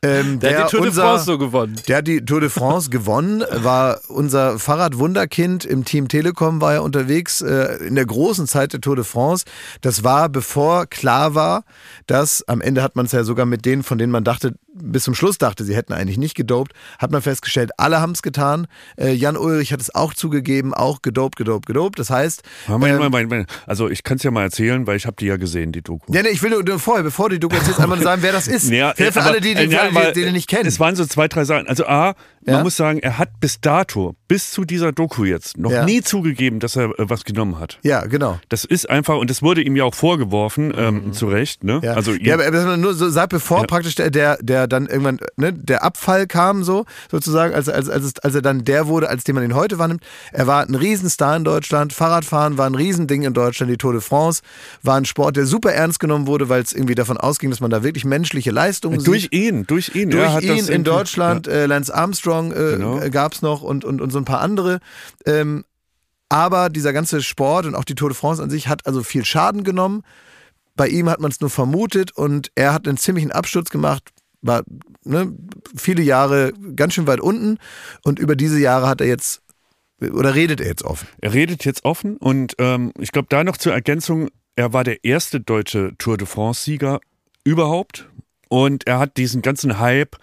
Ähm, Der, hat die Tour de unser, France so gewonnen. Der hat die Tour de France gewonnen, war unser Fahrradwunderkind im Team Telekom, war er unterwegs äh, in der großen Zeit der Tour de France. Das war bevor klar war, dass am Ende hat man es ja sogar mit denen, von denen man dachte, bis zum Schluss dachte, sie hätten eigentlich nicht gedopt, hat man festgestellt, alle haben es getan. Äh, Jan Ulrich hat es auch zugegeben, auch gedopt, gedopt, gedopt. Das heißt, Moment, ähm, Moment, Moment. Also ich kann es ja mal erzählen, weil ich habe die ja gesehen, die Doku. Ja, nee, ich will nur, nur vorher, bevor die Doku erzählst, einmal sagen, wer das ist. Ja, für aber- alle, die, äh, ja, die, die, nicht kennen. Es waren so zwei, drei Sachen. Also A, man Ja? muss sagen, er hat bis dato, bis zu dieser Doku jetzt, noch Ja. nie zugegeben, dass er äh, was genommen hat. ja, genau. Das ist einfach, und das wurde ihm ja auch vorgeworfen, ähm, zu Recht, ne? Ja, Also ja aber nur so sagt, bevor Ja. praktisch der, der, der dann irgendwann, ne, der Abfall kam, so sozusagen, als, als, als, als er dann der wurde, als den man ihn heute wahrnimmt. Er war ein Riesenstar in Deutschland. Fahrradfahren war ein Riesending in Deutschland. Die Tour de France war ein Sport, der super ernst genommen wurde, weil es irgendwie davon ausging, dass man da wirklich menschliche Leistungen durch sieht. ihn, durch ihn. Durch hat ihn in Deutschland, äh, Lance Armstrong äh, Genau. äh, gab es noch und, und, und so ein paar andere. Ähm, aber dieser ganze Sport und auch die Tour de France an sich hat also viel Schaden genommen. Bei ihm hat man es nur vermutet und er hat einen ziemlichen Absturz gemacht, war ne, viele Jahre ganz schön weit unten und über diese Jahre hat er jetzt oder redet er jetzt offen. Er redet jetzt offen und ähm, ich glaube, da noch zur Ergänzung, er war der erste deutsche Tour de France-Sieger überhaupt. Und er hat diesen ganzen Hype,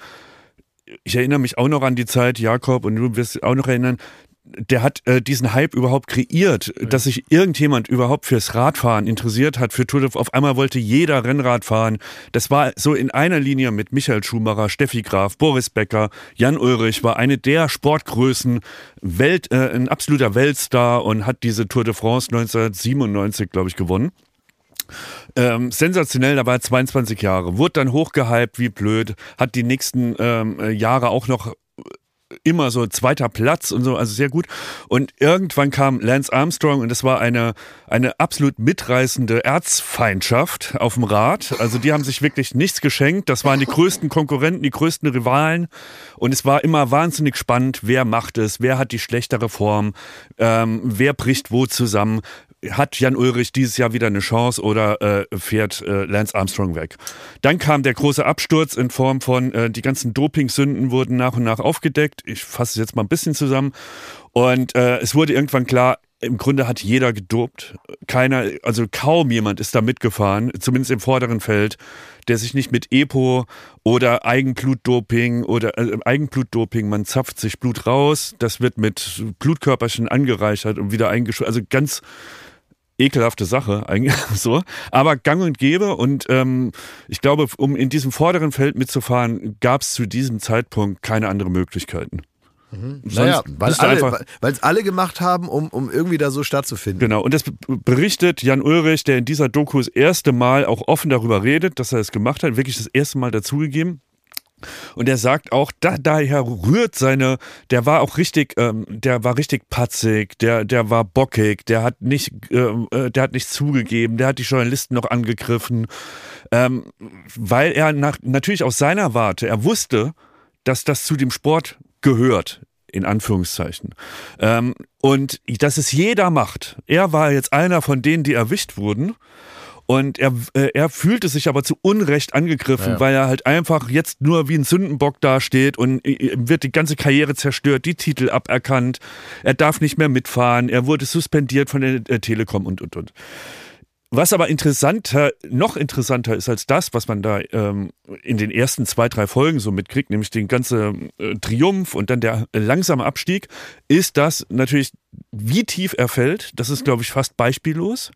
ich erinnere mich auch noch an die Zeit, Jakob, und du wirst auch noch erinnern, der hat äh, diesen Hype überhaupt kreiert, dass sich irgendjemand überhaupt fürs Radfahren interessiert hat, für Tour de Auf einmal wollte jeder Rennrad fahren. Das war so in einer Linie mit Michael Schumacher, Steffi Graf, Boris Becker, Jan Ulrich, war eine der Sportgrößen, Welt, äh, ein absoluter Weltstar und hat diese Tour de France 1997, glaube ich, gewonnen. Ähm, sensationell, da war er 22 Jahre, wurde dann hochgehypt wie blöd, hat die nächsten ähm, Jahre auch noch immer so zweiter Platz und so, also sehr gut. Und irgendwann kam Lance Armstrong und es war eine, eine absolut mitreißende Erzfeindschaft auf dem Rad. Also die haben sich wirklich nichts geschenkt. Das waren die größten Konkurrenten, die größten Rivalen. Und es war immer wahnsinnig spannend, wer macht es, wer hat die schlechtere Form, ähm, wer bricht wo zusammen hat Jan Ulrich dieses Jahr wieder eine Chance oder äh, fährt äh, Lance Armstrong weg? Dann kam der große Absturz in Form von, äh, die ganzen Dopingsünden wurden nach und nach aufgedeckt. Ich fasse es jetzt mal ein bisschen zusammen. Und äh, es wurde irgendwann klar, im Grunde hat jeder gedopt. Keiner, also kaum jemand ist da mitgefahren, zumindest im vorderen Feld, der sich nicht mit EPO oder Eigenblutdoping oder äh, Eigenblutdoping, man zapft sich Blut raus, das wird mit Blutkörperchen angereichert und wieder eingeschult. Also ganz ekelhafte Sache eigentlich so, aber gang und gäbe und ähm, ich glaube, um in diesem vorderen Feld mitzufahren, gab es zu diesem Zeitpunkt keine andere Möglichkeiten. Mhm. Naja, weil alle, es alle gemacht haben, um, um irgendwie da so stattzufinden. Genau, und das berichtet Jan Ulrich, der in dieser Doku das erste Mal auch offen darüber redet, dass er es gemacht hat, wirklich das erste Mal dazugegeben. Und er sagt auch, da, daher rührt seine, der war auch richtig, ähm, der war richtig patzig, der, der war bockig, der hat nicht, ähm, äh, der hat nicht zugegeben, der hat die Journalisten noch angegriffen, ähm, weil er nach, natürlich aus seiner Warte, er wusste, dass das zu dem Sport gehört in Anführungszeichen. Ähm, und dass es jeder macht. Er war jetzt einer von denen, die erwischt wurden. Und er, äh, er fühlte sich aber zu Unrecht angegriffen, ja. weil er halt einfach jetzt nur wie ein Sündenbock dasteht und äh, wird die ganze Karriere zerstört, die Titel aberkannt, er darf nicht mehr mitfahren, er wurde suspendiert von der äh, Telekom und und und. Was aber interessanter, noch interessanter ist als das, was man da ähm, in den ersten zwei, drei Folgen so mitkriegt, nämlich den ganzen äh, Triumph und dann der langsame Abstieg, ist das natürlich, wie tief er fällt. Das ist, glaube ich, fast beispiellos.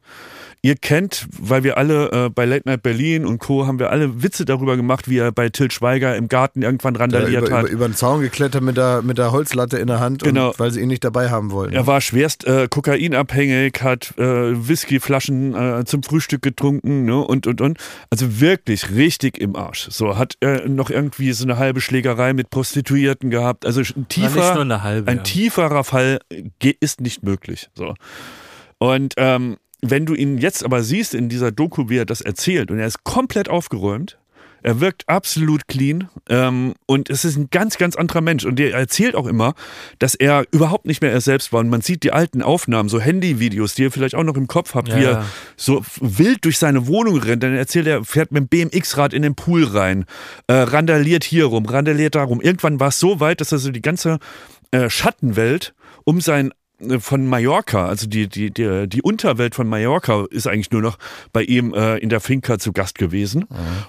Ihr kennt, weil wir alle äh, bei Late Night Berlin und Co. haben wir alle Witze darüber gemacht, wie er bei Till Schweiger im Garten irgendwann randaliert über, hat. Über, über den Zaun geklettert mit der, mit der Holzlatte in der Hand, genau. und, weil sie ihn nicht dabei haben wollten. Er war schwerst äh, kokainabhängig, hat äh, Whiskyflaschen äh, zum Frühstück getrunken ne, und, und, und. Also wirklich richtig im Arsch. So, hat er noch irgendwie so eine halbe Schlägerei mit Prostituierten gehabt. Also ein tiefer, halbe, ein ja. tieferer Fall ist nicht möglich. So. Und ähm, wenn du ihn jetzt aber siehst in dieser Doku, wie er das erzählt, und er ist komplett aufgeräumt, er wirkt absolut clean ähm, und es ist ein ganz, ganz anderer Mensch. Und er erzählt auch immer, dass er überhaupt nicht mehr er selbst war. Und man sieht die alten Aufnahmen, so Handyvideos, die ihr vielleicht auch noch im Kopf habt, Ja, wie er so wild durch seine Wohnung rennt. Dann erzählt er, fährt mit dem BMX-Rad in den Pool rein, äh, randaliert hier rum, randaliert da rum. Irgendwann war es so weit, dass er so die ganze äh, Schattenwelt um sein äh, von Mallorca, also die, die, die, die Unterwelt von Mallorca ist eigentlich nur noch bei ihm äh, in der Finca zu Gast gewesen.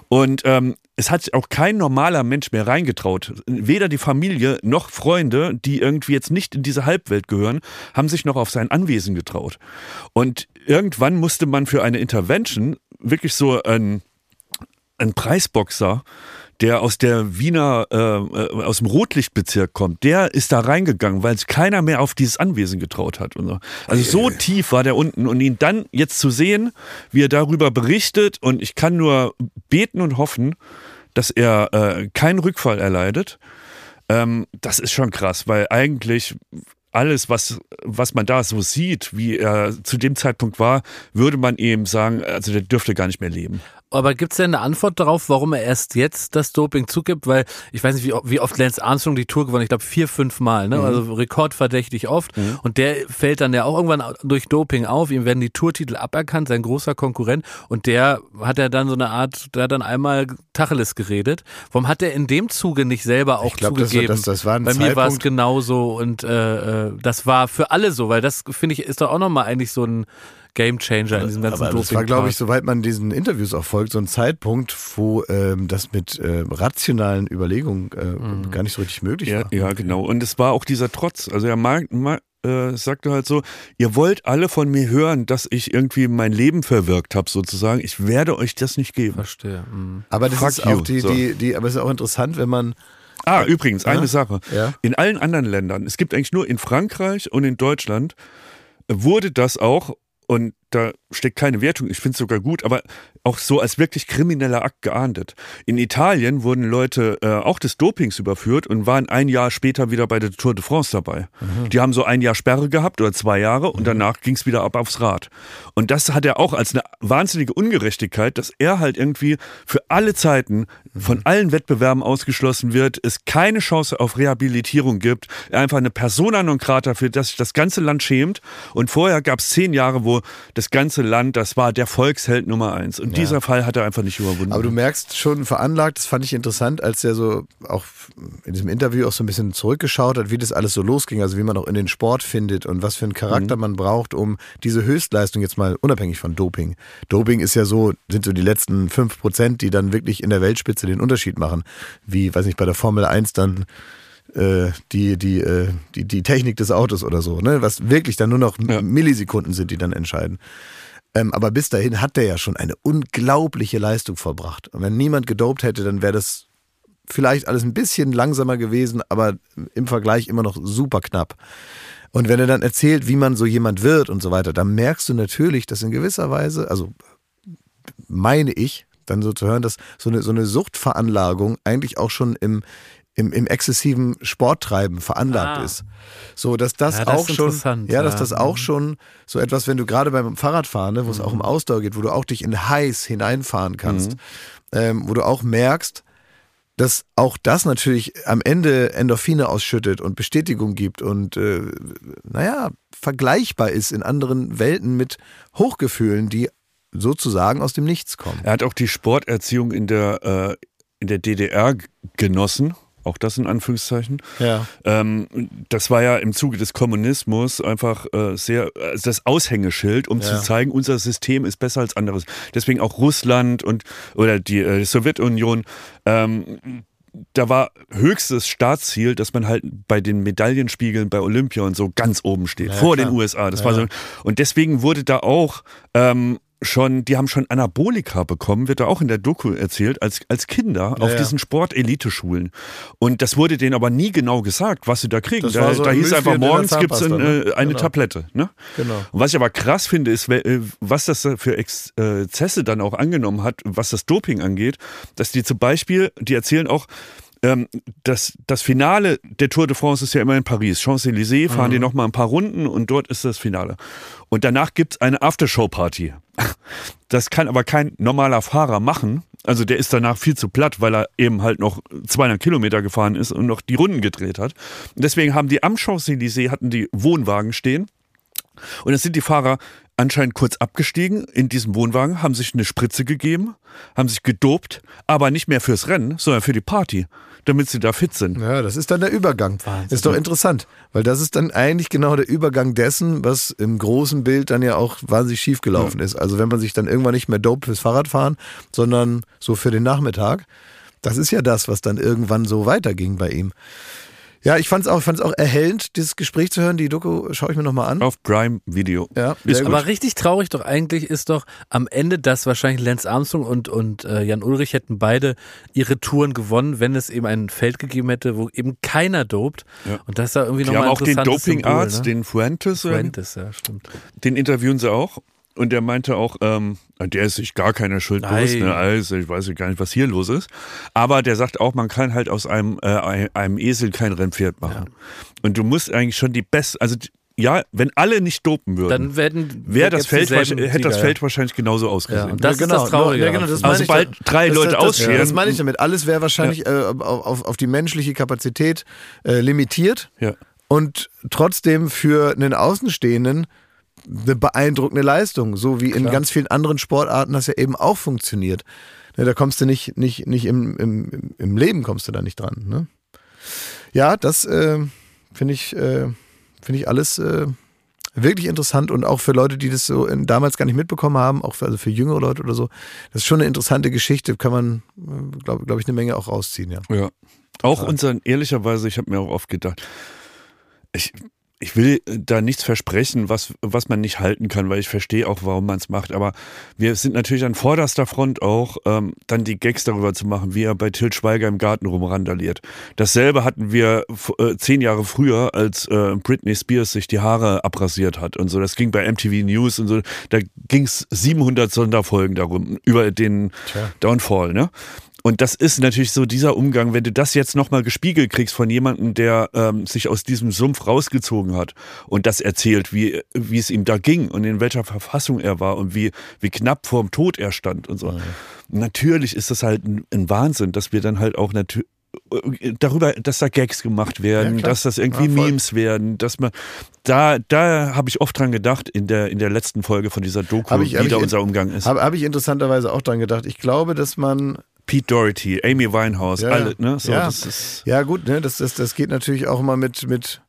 Und ähm, es hat sich auch kein normaler Mensch mehr reingetraut. Weder die Familie noch Freunde, die irgendwie jetzt nicht in diese Halbwelt gehören, haben sich noch auf sein Anwesen getraut. Und irgendwann musste man für eine Intervention wirklich so ein, ein Preisboxer der aus der Wiener, äh, äh, aus dem Rotlichtbezirk kommt, der ist da reingegangen, weil es keiner mehr auf dieses Anwesen getraut hat. Und so. Also so tief war der unten und ihn dann jetzt zu sehen, wie er darüber berichtet und ich kann nur beten und hoffen, dass er äh, keinen Rückfall erleidet. Ähm, das ist schon krass, weil eigentlich alles, was, was man da so sieht, wie er zu dem Zeitpunkt war, würde man ihm sagen, also der dürfte gar nicht mehr leben. Aber gibt es denn eine Antwort darauf, warum er erst jetzt das Doping zugibt? Weil ich weiß nicht, wie, wie oft Lance Armstrong die Tour gewonnen hat. Ich glaube vier, fünf Mal. Ne? Also rekordverdächtig oft. Und der fällt dann ja auch irgendwann durch Doping auf. Ihm werden die Tourtitel aberkannt, sein großer Konkurrent. Und der hat ja dann so eine Art, der hat dann einmal Tacheles geredet. Warum hat er in dem Zuge nicht selber auch Ich glaub, das war- zugegeben? das- das war ein Bei mir war es Zeitpunkt- genauso und äh, äh, das war für alle so, weil das finde ich ist doch auch nochmal eigentlich so ein Game Changer in diesem ganzen Aber Doping. das war, glaube ich, soweit man diesen Interviews auch folgt, so ein Zeitpunkt, wo ähm, das mit äh, rationalen Überlegungen äh, Mhm. gar nicht so richtig möglich Ja, war. ja, genau. Und es war auch dieser Trotz. Also er mag, mag äh, sagte halt so, ihr wollt alle von mir hören, dass ich irgendwie mein Leben verwirkt habe sozusagen. Ich werde euch das nicht geben. Verstehe. Mhm. Aber das Fuck ist auch you, die, so. die, die, aber es ist auch interessant, wenn man Ah, übrigens, eine Ja? Sache. Ja. In allen anderen Ländern, es gibt eigentlich nur in Frankreich und in Deutschland, wurde das auch, und da steckt keine Wertung, ich finde es sogar gut, aber auch so als wirklich krimineller Akt geahndet. In Italien wurden Leute äh, auch des Dopings überführt und waren ein Jahr später wieder bei der Tour de France dabei. Die haben so ein Jahr Sperre gehabt oder zwei Jahre und danach ging es wieder ab aufs Rad. Und das hat er auch als eine wahnsinnige Ungerechtigkeit, dass er halt irgendwie für alle Zeiten von allen Wettbewerben ausgeschlossen wird, es keine Chance auf Rehabilitierung gibt, er einfach eine Persona non grata, für das sich das ganze Land schämt. Und vorher gab es zehn Jahre, wo das ganze Land, das war der Volksheld Nummer eins. Und dieser Fall hat er einfach nicht überwunden. Aber du merkst schon veranlagt, das fand ich interessant, als er so auch in diesem Interview auch so ein bisschen zurückgeschaut hat, wie das alles so losging, also wie man auch in den Sport findet und was für einen Mhm. Charakter man braucht, um diese Höchstleistung jetzt mal unabhängig von Doping. Doping ist ja so, sind so die letzten fünf Prozent, die dann wirklich in der Weltspitze den Unterschied machen. Wie, weiß nicht, bei der Formel 1 dann äh, die, die, äh, die, die Technik des Autos oder so, ne? Was wirklich dann nur noch Ja. Millisekunden sind, die dann entscheiden. Ähm, aber bis dahin hat der ja schon eine unglaubliche Leistung vollbracht. Und wenn niemand gedopt hätte, dann wäre das vielleicht alles ein bisschen langsamer gewesen, aber im Vergleich immer noch super knapp. Und wenn er dann erzählt, wie man so jemand wird und so weiter, dann merkst du natürlich, dass in gewisser Weise, also meine ich, dann so zu hören, dass so eine, so eine Suchtveranlagung eigentlich auch schon im, im, im exzessiven Sporttreiben veranlagt Ah. ist. So, dass das, Ja, das auch ist schon, ja, dass ja. das auch schon so etwas, wenn du gerade beim Fahrradfahren, ne, wo es auch um Ausdauer geht, wo du auch dich in heiß hineinfahren kannst, ähm, wo du auch merkst, dass auch das natürlich am Ende Endorphine ausschüttet und Bestätigung gibt und äh, naja, vergleichbar ist in anderen Welten mit Hochgefühlen, die sozusagen aus dem Nichts kommen. Er hat auch die Sporterziehung in der, äh, in der DDR genossen. Auch das in Anführungszeichen. Ja. Ähm, das war ja im Zuge des Kommunismus einfach äh, sehr äh, das Aushängeschild, um Ja. zu zeigen, unser System ist besser als anderes. Deswegen auch Russland und oder die äh, Sowjetunion. Ähm, da war höchstes Staatsziel, dass man halt bei den Medaillenspiegeln bei Olympia und so ganz oben steht, Ja, vor klar. den USA. Das Ja, war so. Und deswegen wurde da auch ähm, schon, die haben schon Anabolika bekommen, wird da auch in der Doku erzählt, als, als Kinder auf ja. diesen Sport-Elite-Schulen. Und das wurde denen aber nie genau gesagt, was sie da kriegen. Da, so da ein hieß Müsli einfach, morgens gibt's ein, Zahnpasta, äh, ne? eine Genau. Tablette. Ne? Genau. Und was ich aber krass finde, ist, äh, was das da für Ex äh, Exzesse dann auch angenommen hat, was das Doping angeht, dass die zum Beispiel, die erzählen auch, ähm, das, das Finale der Tour de France ist ja immer in Paris. Champs-Élysées fahren die noch mal ein paar Runden und dort ist das Finale. Und danach gibt's eine Aftershow-Party. Das kann aber kein normaler Fahrer machen. Also der ist danach viel zu platt, weil er eben halt noch 200 Kilometer gefahren ist und noch die Runden gedreht hat. Und deswegen haben die am Champs-Élysées hatten die Wohnwagen stehen. Und dann sind die Fahrer anscheinend kurz abgestiegen in diesem Wohnwagen, haben sich eine Spritze gegeben, haben sich gedopt, aber nicht mehr fürs Rennen, sondern für die Party, damit sie da fit sind. Ja, das ist dann der Übergang. Das ist doch interessant, weil das ist dann eigentlich genau der Übergang dessen, was im großen Bild dann ja auch wahnsinnig schief gelaufen ist. Also wenn man sich dann irgendwann nicht mehr dope fürs Fahrradfahren, sondern so für den Nachmittag, das ist ja das, was dann irgendwann so weiterging bei ihm. Ja, ich fand es auch, ich fand's auch erhellend, dieses Gespräch zu hören. Die Doku schaue ich mir nochmal an. Auf Prime Video. Ja, ist sehr gut. Aber richtig traurig doch eigentlich ist doch am Ende, dass wahrscheinlich Lance Armstrong und, und äh, Jan Ulrich hätten beide ihre Touren gewonnen, wenn es eben ein Feld gegeben hätte, wo eben keiner dopt. Ja. Und das ist da irgendwie Die nochmal haben auch den Dopingarzt, ne? den Fuentes, Fuentes, ja, stimmt. den interviewen sie auch. Und der meinte auch, ähm, der ist sich gar keiner Schuld bewusst, Nein. ne? also ich weiß gar nicht, was hier los ist. Aber der sagt auch, man kann halt aus einem, äh, einem Esel kein Rennpferd machen. Und du musst eigentlich schon die beste, also ja, wenn alle nicht dopen würden, Dann werden wäre das Feld, wahrscheinlich- hätte das Sieger, Feld wahrscheinlich genauso Ja, ausgesehen. und das Ja, ist das Traurige. Ja, genau, das Also ich bald da- drei das, Leute das, das, ausscheren. Das meine ich damit. Alles wäre wahrscheinlich äh, auf, auf die menschliche Kapazität äh, limitiert ja. und trotzdem für einen Außenstehenden eine beeindruckende Leistung, so wie in ganz vielen anderen Sportarten das ja eben auch funktioniert. Ne, da kommst du nicht, nicht, nicht im, im, im Leben kommst du da nicht dran. Ne? Ja, das äh, finde ich, äh, finde ich alles äh, wirklich interessant und auch für Leute, die das so in, damals gar nicht mitbekommen haben, auch für, also für jüngere Leute oder so. Das ist schon eine interessante Geschichte, kann man, glaube glaub ich, eine Menge auch rausziehen, ja. Ja. Auch unseren, ehrlicherweise, ich habe mir auch oft gedacht, ich, ich will da nichts versprechen, was, was man nicht halten kann, weil ich verstehe auch, warum man es macht. Aber wir sind natürlich an vorderster Front auch, ähm, dann die Gags darüber zu machen, wie er bei Til Schweiger im Garten rumrandaliert. Dasselbe hatten wir äh, zehn Jahre früher, als äh, Britney Spears sich die Haare abrasiert hat und so. Das ging bei MTV News und so. Da ging es 700 Sonderfolgen darum, über den Tja. Downfall, ne? Und das ist natürlich so dieser Umgang, wenn du das jetzt nochmal gespiegelt kriegst von jemandem, der ähm, sich aus diesem Sumpf rausgezogen hat und das erzählt, wie, wie es ihm da ging und in welcher Verfassung er war und wie, wie knapp vorm Tod er stand und so. Mhm. Natürlich ist das halt ein, ein Wahnsinn, dass wir dann halt auch natürlich darüber, dass da Gags gemacht werden, ja, dass das irgendwie ja, Memes werden, dass man da da habe ich oft dran gedacht in der in der letzten Folge von dieser Doku, ich, wie da unser Umgang ist. Habe hab ich interessanterweise auch dran gedacht. Ich glaube, dass man Pete Doherty, Amy Winehouse, ja, alle, ne? So, ja. Ja, gut, ne? Das, das, das geht natürlich auch immer mit, mit,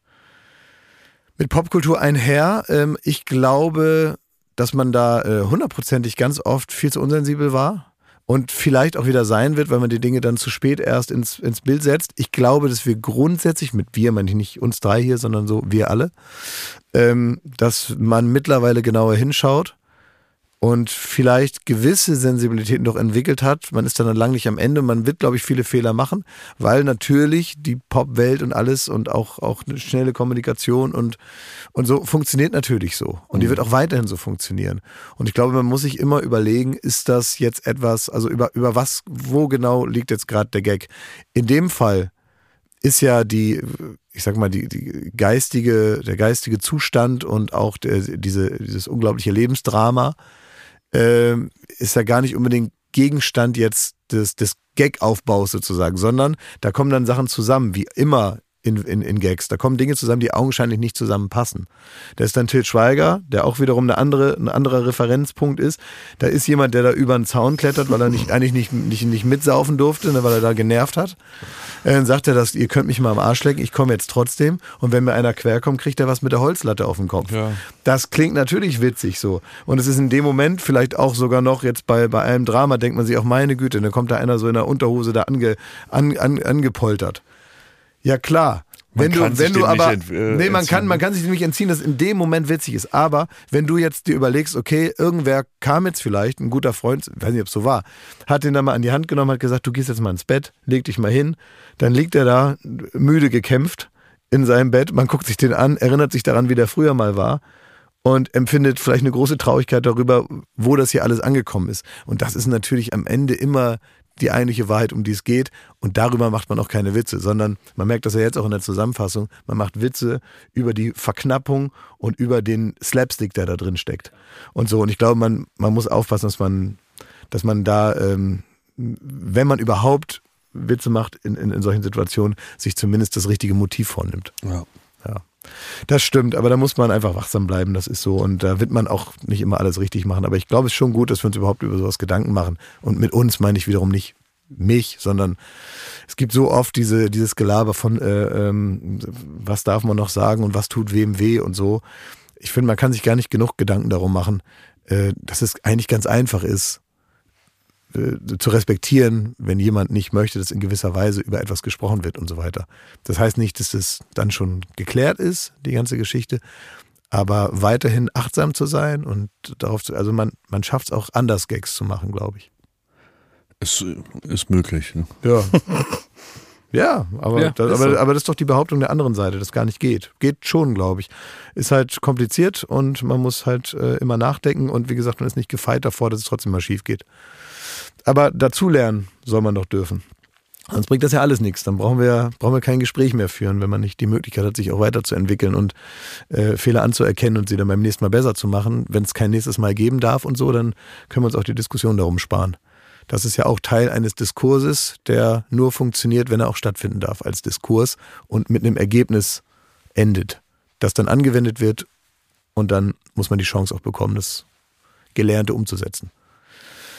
mit Popkultur einher. Ähm, ich glaube, dass man da äh, hundertprozentig ganz oft viel zu unsensibel war und vielleicht auch wieder sein wird, weil man die Dinge dann zu spät erst ins, ins Bild setzt. Ich glaube, dass wir grundsätzlich, mit wir meine ich nicht uns drei hier, sondern so wir alle, ähm, dass man mittlerweile genauer hinschaut und vielleicht gewisse Sensibilitäten doch entwickelt hat. Man ist dann lang nicht am Ende. Man wird, glaube ich, viele Fehler machen, weil natürlich die Popwelt und alles und auch, auch eine schnelle Kommunikation und, und so funktioniert natürlich so. Und die mhm. wird auch weiterhin so funktionieren. Und ich glaube, man muss sich immer überlegen, ist das jetzt etwas, also über, über was, wo genau liegt jetzt gerade der Gag? In dem Fall ist ja die, ich sag mal, die, die geistige, der geistige Zustand und auch der, diese, dieses unglaubliche Lebensdrama, äh, ist ja gar nicht unbedingt Gegenstand jetzt des, des Gag-Aufbaus sozusagen, sondern da kommen dann Sachen zusammen, wie immer in, in, in Gags. Da kommen Dinge zusammen, die augenscheinlich nicht zusammenpassen. Da ist dann Til Schweiger, der auch wiederum eine andere, ein anderer Referenzpunkt ist. Da ist jemand, der da über einen Zaun klettert, weil er nicht, eigentlich nicht, nicht, nicht mitsaufen durfte, ne, weil er da genervt hat. Äh, dann sagt er, dass, ihr könnt mich mal am Arsch lecken, ich komme jetzt trotzdem. Und wenn mir einer quer kommt, kriegt er was mit der Holzlatte auf dem Kopf. Ja. Das klingt natürlich witzig so. Und es ist in dem Moment vielleicht auch sogar noch jetzt bei, bei einem Drama, denkt man sich auch, meine Güte, dann kommt da einer so in der Unterhose da ange, an, an, angepoltert. Ja, klar. Man wenn du, wenn du aber, ent, äh, nee, man kann, man kann sich nämlich entziehen, dass in dem Moment witzig ist. Aber wenn du jetzt dir überlegst, okay, irgendwer kam jetzt vielleicht, ein guter Freund, weiß nicht, ob es so war, hat den dann mal an die Hand genommen, hat gesagt, du gehst jetzt mal ins Bett, leg dich mal hin. Dann liegt er da, müde gekämpft in seinem Bett. Man guckt sich den an, erinnert sich daran, wie der früher mal war und empfindet vielleicht eine große Traurigkeit darüber, wo das hier alles angekommen ist. Und das ist natürlich am Ende immer die eigentliche Wahrheit, um die es geht. Und darüber macht man auch keine Witze, sondern man merkt das ja jetzt auch in der Zusammenfassung. Man macht Witze über die Verknappung und über den Slapstick, der da drin steckt. Und so. Und ich glaube, man, man muss aufpassen, dass man, dass man da, ähm, wenn man überhaupt Witze macht in, in, in solchen Situationen, sich zumindest das richtige Motiv vornimmt. Ja. Ja. Das stimmt, aber da muss man einfach wachsam bleiben, das ist so. Und da wird man auch nicht immer alles richtig machen. Aber ich glaube, es ist schon gut, dass wir uns überhaupt über sowas Gedanken machen. Und mit uns meine ich wiederum nicht mich, sondern es gibt so oft diese, dieses Gelaber von, äh, ähm, was darf man noch sagen und was tut wem weh und so. Ich finde, man kann sich gar nicht genug Gedanken darum machen, äh, dass es eigentlich ganz einfach ist, zu respektieren, wenn jemand nicht möchte, dass in gewisser Weise über etwas gesprochen wird und so weiter. Das heißt nicht, dass es dann schon geklärt ist, die ganze Geschichte, aber weiterhin achtsam zu sein und darauf zu, also man, man schafft es auch anders Gags zu machen, glaube ich. Es ist möglich. Ne? Ja. Ja, aber, ja, das, aber, so. aber das ist doch die Behauptung der anderen Seite, dass gar nicht geht. Geht schon, glaube ich. Ist halt kompliziert und man muss halt äh, immer nachdenken und wie gesagt, man ist nicht gefeit davor, dass es trotzdem mal schief geht. Aber dazulernen soll man doch dürfen. Sonst bringt das ja alles nichts. Dann brauchen wir, brauchen wir kein Gespräch mehr führen, wenn man nicht die Möglichkeit hat, sich auch weiterzuentwickeln und äh, Fehler anzuerkennen und sie dann beim nächsten Mal besser zu machen. Wenn es kein nächstes Mal geben darf und so, dann können wir uns auch die Diskussion darum sparen. Das ist ja auch Teil eines Diskurses, der nur funktioniert, wenn er auch stattfinden darf als Diskurs und mit einem Ergebnis endet, das dann angewendet wird und dann muss man die Chance auch bekommen, das Gelernte umzusetzen.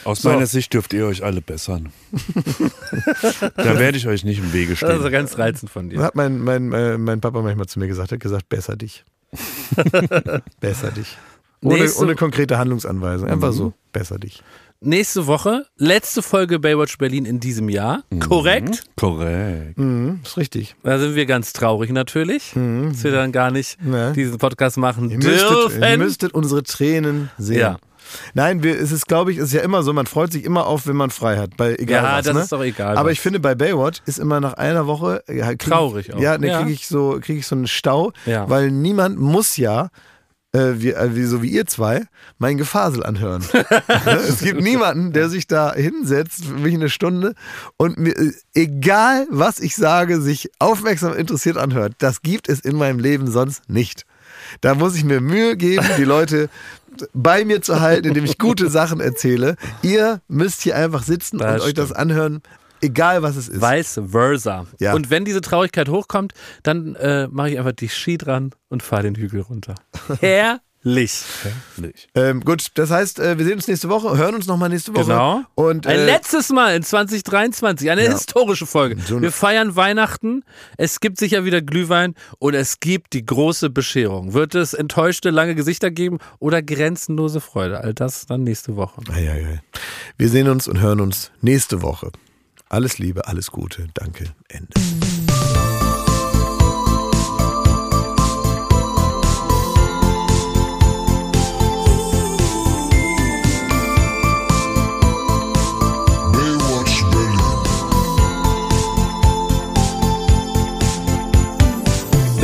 Aus so. meiner Sicht dürft ihr euch alle bessern. da werde ich euch nicht im Wege stehen. Das ist ganz reizend von dir. Hat mein, mein, mein, mein Papa manchmal zu mir gesagt, hat gesagt, besser dich. besser dich. Ohne, ohne konkrete Handlungsanweisung. Einfach mhm. so, besser dich. nächste Woche, letzte Folge Baywatch Berlin in diesem Jahr. Korrekt? Korrekt. Mhm, ist richtig. Da sind wir ganz traurig natürlich, dass wir dann gar nicht Ja. diesen Podcast machen Ihr müsstet, dürfen. ihr müsstet unsere Tränen sehen. Ja. Nein, wir, es ist, glaube ich, es ist ja immer so, man freut sich immer auf, wenn man frei hat. Bei, egal Ja, was, das ne? ist doch egal, Aber was. ich finde, bei Baywatch ist immer nach einer Woche ja, krieg Traurig auch. Ja, dann Ja. kriege ich, so, krieg ich so einen Stau, Ja. weil niemand muss ja. Äh, wie, äh, wie, so wie ihr zwei, mein Gefasel anhören. Ne? es gibt niemanden, der sich da hinsetzt, für mich eine Stunde und mir, äh, egal was ich sage, sich aufmerksam interessiert anhört. Das gibt es in meinem Leben sonst nicht. Da muss ich mir Mühe geben, die Leute bei mir zu halten, indem ich gute Sachen erzähle. Ihr müsst hier einfach sitzen Das und euch das stimmt. anhören, egal was es ist. Vice versa. Ja. Und wenn diese Traurigkeit hochkommt, dann äh, mache ich einfach die Ski dran und fahre den Hügel runter. Herrlich. Ähm, gut, das heißt, äh, wir sehen uns nächste Woche, hören uns nochmal nächste Woche. Genau. Und Ein äh, letztes Mal in 2023, eine Ja. historische Folge. So Wir feiern Weihnachten, es gibt sicher wieder Glühwein und es gibt die große Bescherung. Wird es enttäuschte, lange Gesichter geben oder grenzenlose Freude? All das dann nächste Woche. ei, ei, ei. wir sehen uns und hören uns nächste Woche. Alles Liebe, alles Gute. Danke. Ende.